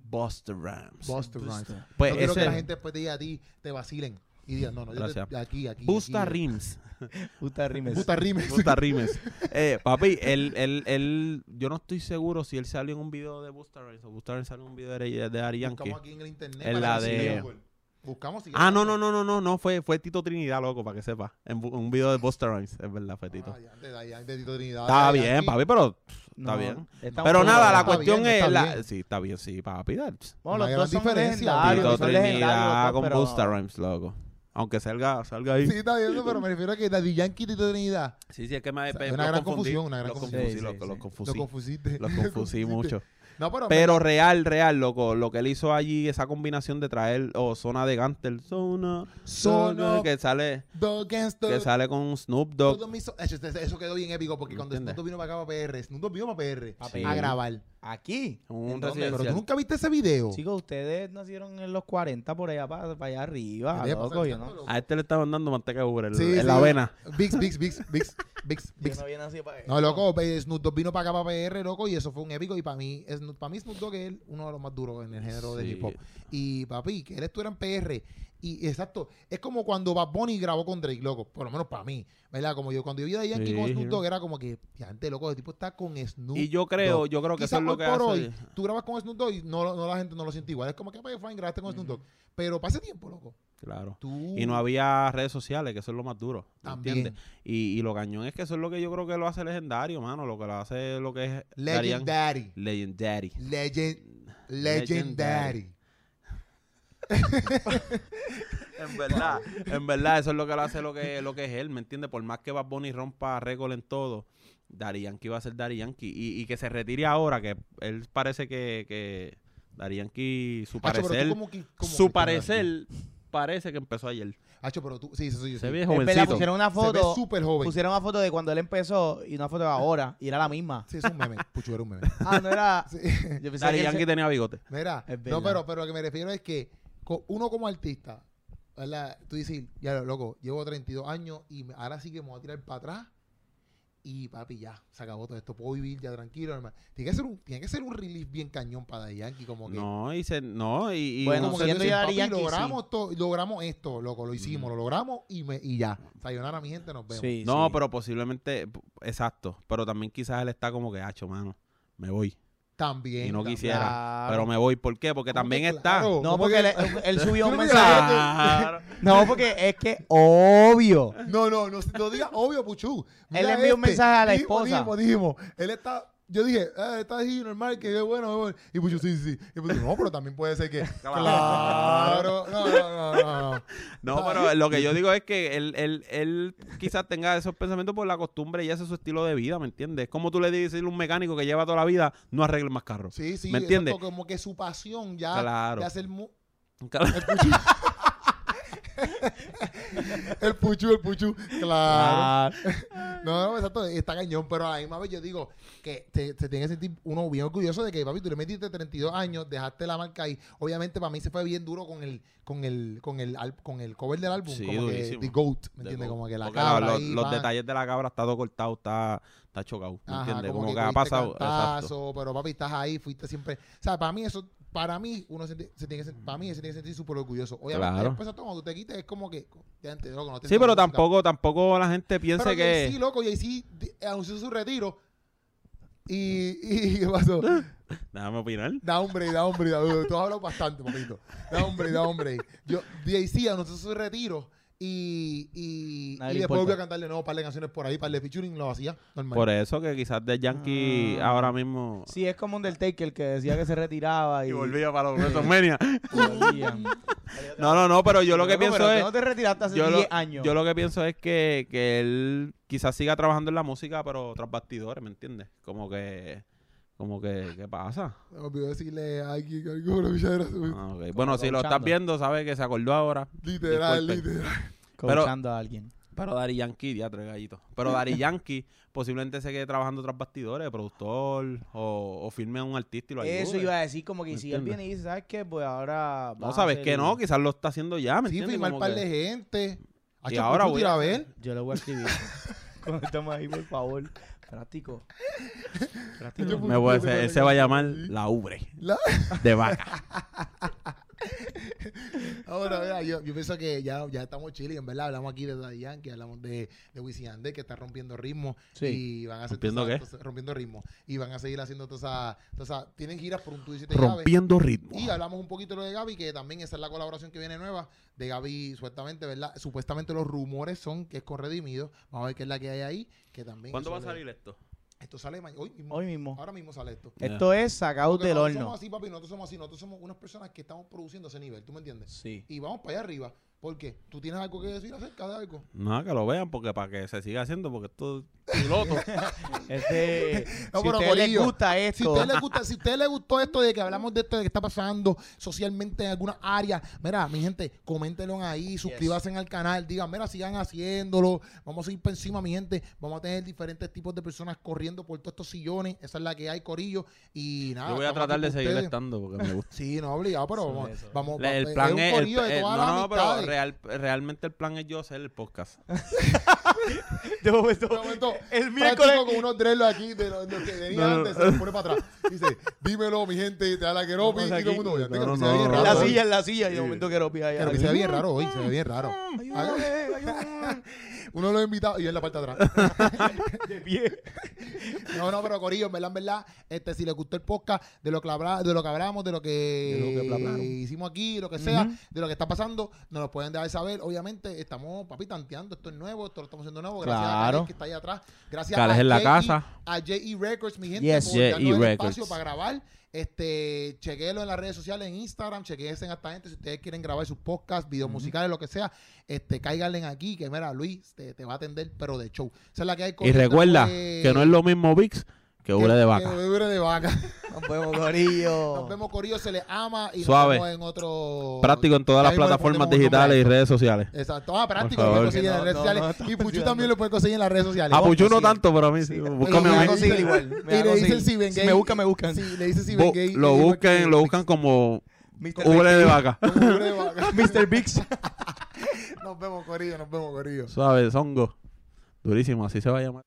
Busta Rhymes. Busta Rhymes. Pues Yo quiero que la gente después de ir a ti te vacilen y digan, no, no, yo Gracias. te- aquí, aquí. Busta aquí. Rhymes. Busta Rimes. Busta Rimes. Busta Rimes. Eh, papi, él, él, él, yo no estoy seguro si él salió en un video de Busta Rhymes o Busta Rhymes salió en un video de, de Ari Yankee. Buscamos aquí en el internet. En para la ver si de- vemos. Buscamos si Ah, no, no, no, no, no, no, fue, fue Tito Trinidad, loco, para que sepa. En bu- un video de Busta Rhymes, es verdad, fue Tito. Ah, ya, de- antes de Tito Trinidad. Está bien, aquí. papi, pero No, está bien. Pero nada, la está cuestión bien, es... está la- bien. sí, está bien, sí, papi. Bueno, Una los gran dos son diferencia, legendarios. Tito son legendarios Trinidad los con pero- Busta Rhymes, loco. Aunque salga, salga ahí. Sí, está bien, pero me refiero a que Daddy Yankee Tito Trinidad. Sí, sí, es que me, O sea, me- una gran confundí, confusión, una gran los confusión. confusí, Sí, sí, los sí. confusí. Lo confusiste. Los confusí mucho. No, pero. Pero real, real, loco. Lo que él hizo allí, esa combinación de traer o zona de Gantel, zona, Zona. que sale, que sale con Snoop Dogg. Todo me hizo- Eso, eso quedó bien épico porque cuando ¿Entiendes? Snoop Dogg vino para acá para PR, Snoop Dogg vino para PR PR. a grabar. Aquí. Pero tú nunca viste ese video. Chicos, ustedes nacieron en los 40 por allá para, allá arriba. A este le estaban dando manteca de Uber en, Sí, en sí. la avena. Bix, Bix, Bix, Bix, Bix, Yo Bix. no loco, eh, Snoop Dogg vino para acá para PR, loco, y eso fue un épico. Y para mí, Snoop, para mí Snoop Dogg es uno de los más duros en el género de hip hop. Y papi, que él estuviera en PR. Y exacto, es como cuando Bad Bunny grabó con Drake, loco. Por lo menos para mí, ¿verdad? Como yo, cuando yo vi a Yankee Sí. con Snoop Dogg, era como que, antes, loco, el tipo está con Snoop Y yo creo, Dogg. yo creo que Quizás eso es lo que por hace. hoy, tú grabas con Snoop Dogg y no, no la gente no lo siente igual. Es como que, pues, fine, grabaste con Snoop Dogg. Pero pasa tiempo, loco. Claro. Tú... Y no había redes sociales, que eso es lo más duro. ¿me También. ¿Entiendes? Y, y lo cañón es que eso es lo que yo creo que lo hace legendario, mano. Lo que lo hace lo que es. Legendary. Legendary. Legend, legendary. En verdad, en verdad, eso es lo que lo hace lo que, lo que es él, ¿me entiendes? Por más que Bad Bunny rompa récord en todo, Daddy Yankee va a ser Daddy Yankee. Y, y que se retire ahora, que él parece que, que Daddy Yankee, su Hacho, parecer, su parecer parece que empezó ayer. Hacho, pero tú, sí, eso sí, Se sí. ve verdad, jovencito. pusieron una Se ve foto, súper joven. pusieron una foto de cuando él empezó y una foto de ahora, y era la misma. Sí, es un meme. Pucho era un meme. Ah, no era... Sí. Yo que él Yankee se- tenía bigote. Mira, no, pero, pero lo que me refiero es que uno como artista, ¿verdad? Tú dices, ya, loco, llevo 32 años y ahora sí que me voy a tirar para atrás y papi, ya, se acabó todo esto. Puedo vivir ya tranquilo, hermano. Tiene que ser un, tiene que ser un relief bien cañón para Daddy Yankee, como que... No, y se, no, y, y Bueno, como que papi, Yankee, logramos, to- logramos esto, loco, lo hicimos, lo logramos y, me, y ya. Sayonara, mi gente, nos vemos. Sí, No, sí. pero posiblemente, exacto. Pero también quizás él está como que, hacho, mano, me voy. También. Y no quisiera. Claro. Pero me voy. ¿Por qué? Porque ¿Cómo también que está. claro? No, ¿Cómo porque que- él, él subió un mensaje. No, porque es que obvio. No, no, no, no digas obvio, Puchu. Él envió un mensaje a la Dijimos, esposa. Dijimos, dijimos. Él está. Yo dije, ah, está ahí normal, que es bueno, bueno. Y Puchu, sí, sí. Y Puchu, no, pero también puede ser que. claro. No, no, no, no. no. Pero lo que yo digo es que él, él, él quizás tenga esos pensamientos por la costumbre y ese es su estilo de vida, ¿me entiendes? Es como tú le dices a un mecánico que lleva toda la vida, no arregle más carros. Sí, sí. ¿Me entiendes? como que su pasión ya. Claro. El. el Puchu, el Puchu. Claro. No, no, exacto, está cañón, pero a la misma vez yo digo que te- se tiene que sentir uno bien orgulloso de que, papi, tú le metiste 32 años, dejaste la marca ahí. Obviamente para mí se fue bien duro con el con el con el con el cover del álbum, Sí, como durísimo. que The Goat, ¿me De entiendes? Como que la porque cabra los, ahí, los pan. detalles de la cabra está todo cortado, está, está chocado, ¿me entiendes? Como, que, ha pasado. Cantazo, pero papi, estás ahí, fuiste siempre. O sea, para mí eso, para mí, uno se, se tiene que para mí se tiene que sentir súper orgulloso. Obviamente, Claro. después cuando tú te quites es como que, ya ente, loco, no te Sí, pero tampoco, tampoco la gente piense Pero que. Jay-Z, loco, Jay-Z di- anunció su retiro. Y, y ¿qué pasó? Déjame opinar. Da hombre, da hombre, da, tú has hablado bastante, papito. Da hombre, da hombre. Yo, anunció su retiro y, y, después volvió a cantar de nuevo un par de canciones por ahí, un par de featuring, lo hacía normal. Por eso que quizás de Yankee Ah. ahora mismo... Sí, es como Undertaker que decía que se retiraba y, Y volvía para los WrestleMania. No, no, no, pero yo lo que pienso pero es... No te retiraste hace yo 10 lo, años. yo lo que pienso es que, que él quizás siga trabajando en la música, pero tras bastidores, ¿me entiendes? Como que... Como que, ¿qué pasa? Me olvidó decirle a alguien algo, pero muchas gracias. Ah, ok. Bueno, si lo estás coachando. viendo, sabes que se acordó ahora. Literal, Disculpe. literal. Coachando a alguien. Pero Dari Yankee, ya tres gallitos. Pero Dari Yankee posiblemente se quede trabajando tras bastidores, productor, o, o firme a un artista y lo ayude. Eso iba a decir como que ¿Me si él entiendes? viene y dice, ¿sabes qué? Pues ahora... No, a sabes hacer- que no, quizás lo está haciendo ya, ¿me Sí, entiendes? firmar Como par que- de gente. Y ahora voy a a ver. Yo le voy a escribir. Cuando estamos ahí, por favor. Práctico. Práctico. Me voy a hacer- él se va a llamar. La Ubre La- de vaca. Ahora, mira, yo, yo pienso que ya, ya estamos chilling, en verdad. Hablamos aquí de Daddy Yankee, hablamos de, de Wisin Yandel, que está rompiendo ritmo. Sí. Y van a hacer ¿Rompiendo toda qué? esa- toda esa- rompiendo ritmo. Y van a seguir haciendo todas esas... todas esas- tienen giras por un tú y siete llaves. Rompiendo ritmo. Y hablamos un poquito de lo de Gaby, que también esa es la colaboración que viene nueva de Gaby, supuestamente, ¿verdad? Supuestamente los rumores son que es con Redimido. Vamos a ver qué es la que hay ahí, que también... ¿Cuándo va a salir esto? Esto sale hoy mismo. Hoy mismo. Ahora mismo sale esto. Ya. Esto es sacado del nosotros horno. somos así, papi, nosotros somos así. Nosotros somos unas personas que estamos produciendo ese nivel, ¿tú me entiendes? Sí. Y vamos para allá arriba. ¿Por qué? ¿Tú tienes algo que decir acerca de algo? No, que lo vean, porque para que se siga haciendo, porque esto es piloto. Este, No, si pero, les Corillo, gusta Si a esto, usted le gusta, si usted le gustó esto de que hablamos de esto de que está pasando socialmente en alguna área, mira, mi gente, coméntenlo ahí, suscríbanse al canal, digan, mira, sigan haciéndolo, vamos a ir por encima, mi gente, vamos a tener diferentes tipos de personas corriendo por todos estos sillones, esa es la que hay, Corillo, y nada. Yo voy a tratar de seguir ustedes. estando, porque me gusta. Sí, no, obligado, pero vamos, vamos, Le- El es plan un es, el- corillo de el- todas no, las no, pero. Real, realmente el plan es yo hacer el podcast. de momento, De momento, el miércoles, con unos dreadlocks aquí de los, que venía No, no. antes, se los pone para atrás. Dice, dímelo, mi gente, te da la queropi. Vamos Y todo el aquí. mundo, ya, No, tengo no, que se ve no, bien no, en raro. la hoy. silla, en la silla, y de momento que Ropi ahí. Pero que se ve bien raro hoy, se ve bien raro. Ayúdame, ayúdame. Uno de los invitados y él en la parte de atrás. De pie. No, no, pero Corillo, en verdad, en verdad, este, si les gustó el podcast, de lo que, habla, de lo que hablamos, de lo que, De lo que hablaron. hicimos aquí, lo que sea, de lo que está pasando, nos lo pueden dejar saber. Obviamente, estamos, papi, tanteando, esto es nuevo, esto lo estamos haciendo nuevo. Gracias a Claro. Khaled, que está ahí atrás. Gracias Cales a en la J.E. casa. a JE Records, mi gente, Yes. por J.E. darnos el Records. espacio para grabar. Este, chequéelo en las redes sociales, en Instagram, chequense a esta gente si ustedes quieren grabar sus podcasts, videos musicales, lo que sea, este, cáiganle aquí, que mira, Luis te, te va a atender, pero de show. Esa es la que hay Y recuerda fue- que no es lo mismo VIX que Ure de vaca. Que ure de vaca. Nos vemos, Corillo. Nos vemos, Corillo, se les ama y Suave. nos vemos en otro... Práctico en todas Ya las le plataformas digitales y redes sociales. Exacto. Ah, práctico, lo pueden conseguir en las redes no, sociales. y Puchu pensando. también lo pueden conseguir en las redes sociales. A Puchu no tanto, pero a mí sí. Sí. Búscame a mí. Y le dicen si ven Si gay. me buscan, me buscan. Sí, le dicen si ven gay. Lo busquen, lo buscan como. Ure de vaca. de vaca. Mr. Biggs. Nos vemos, Corillo, nos vemos, Corillo. Suave, zongo. Durísimo, así se va a llamar.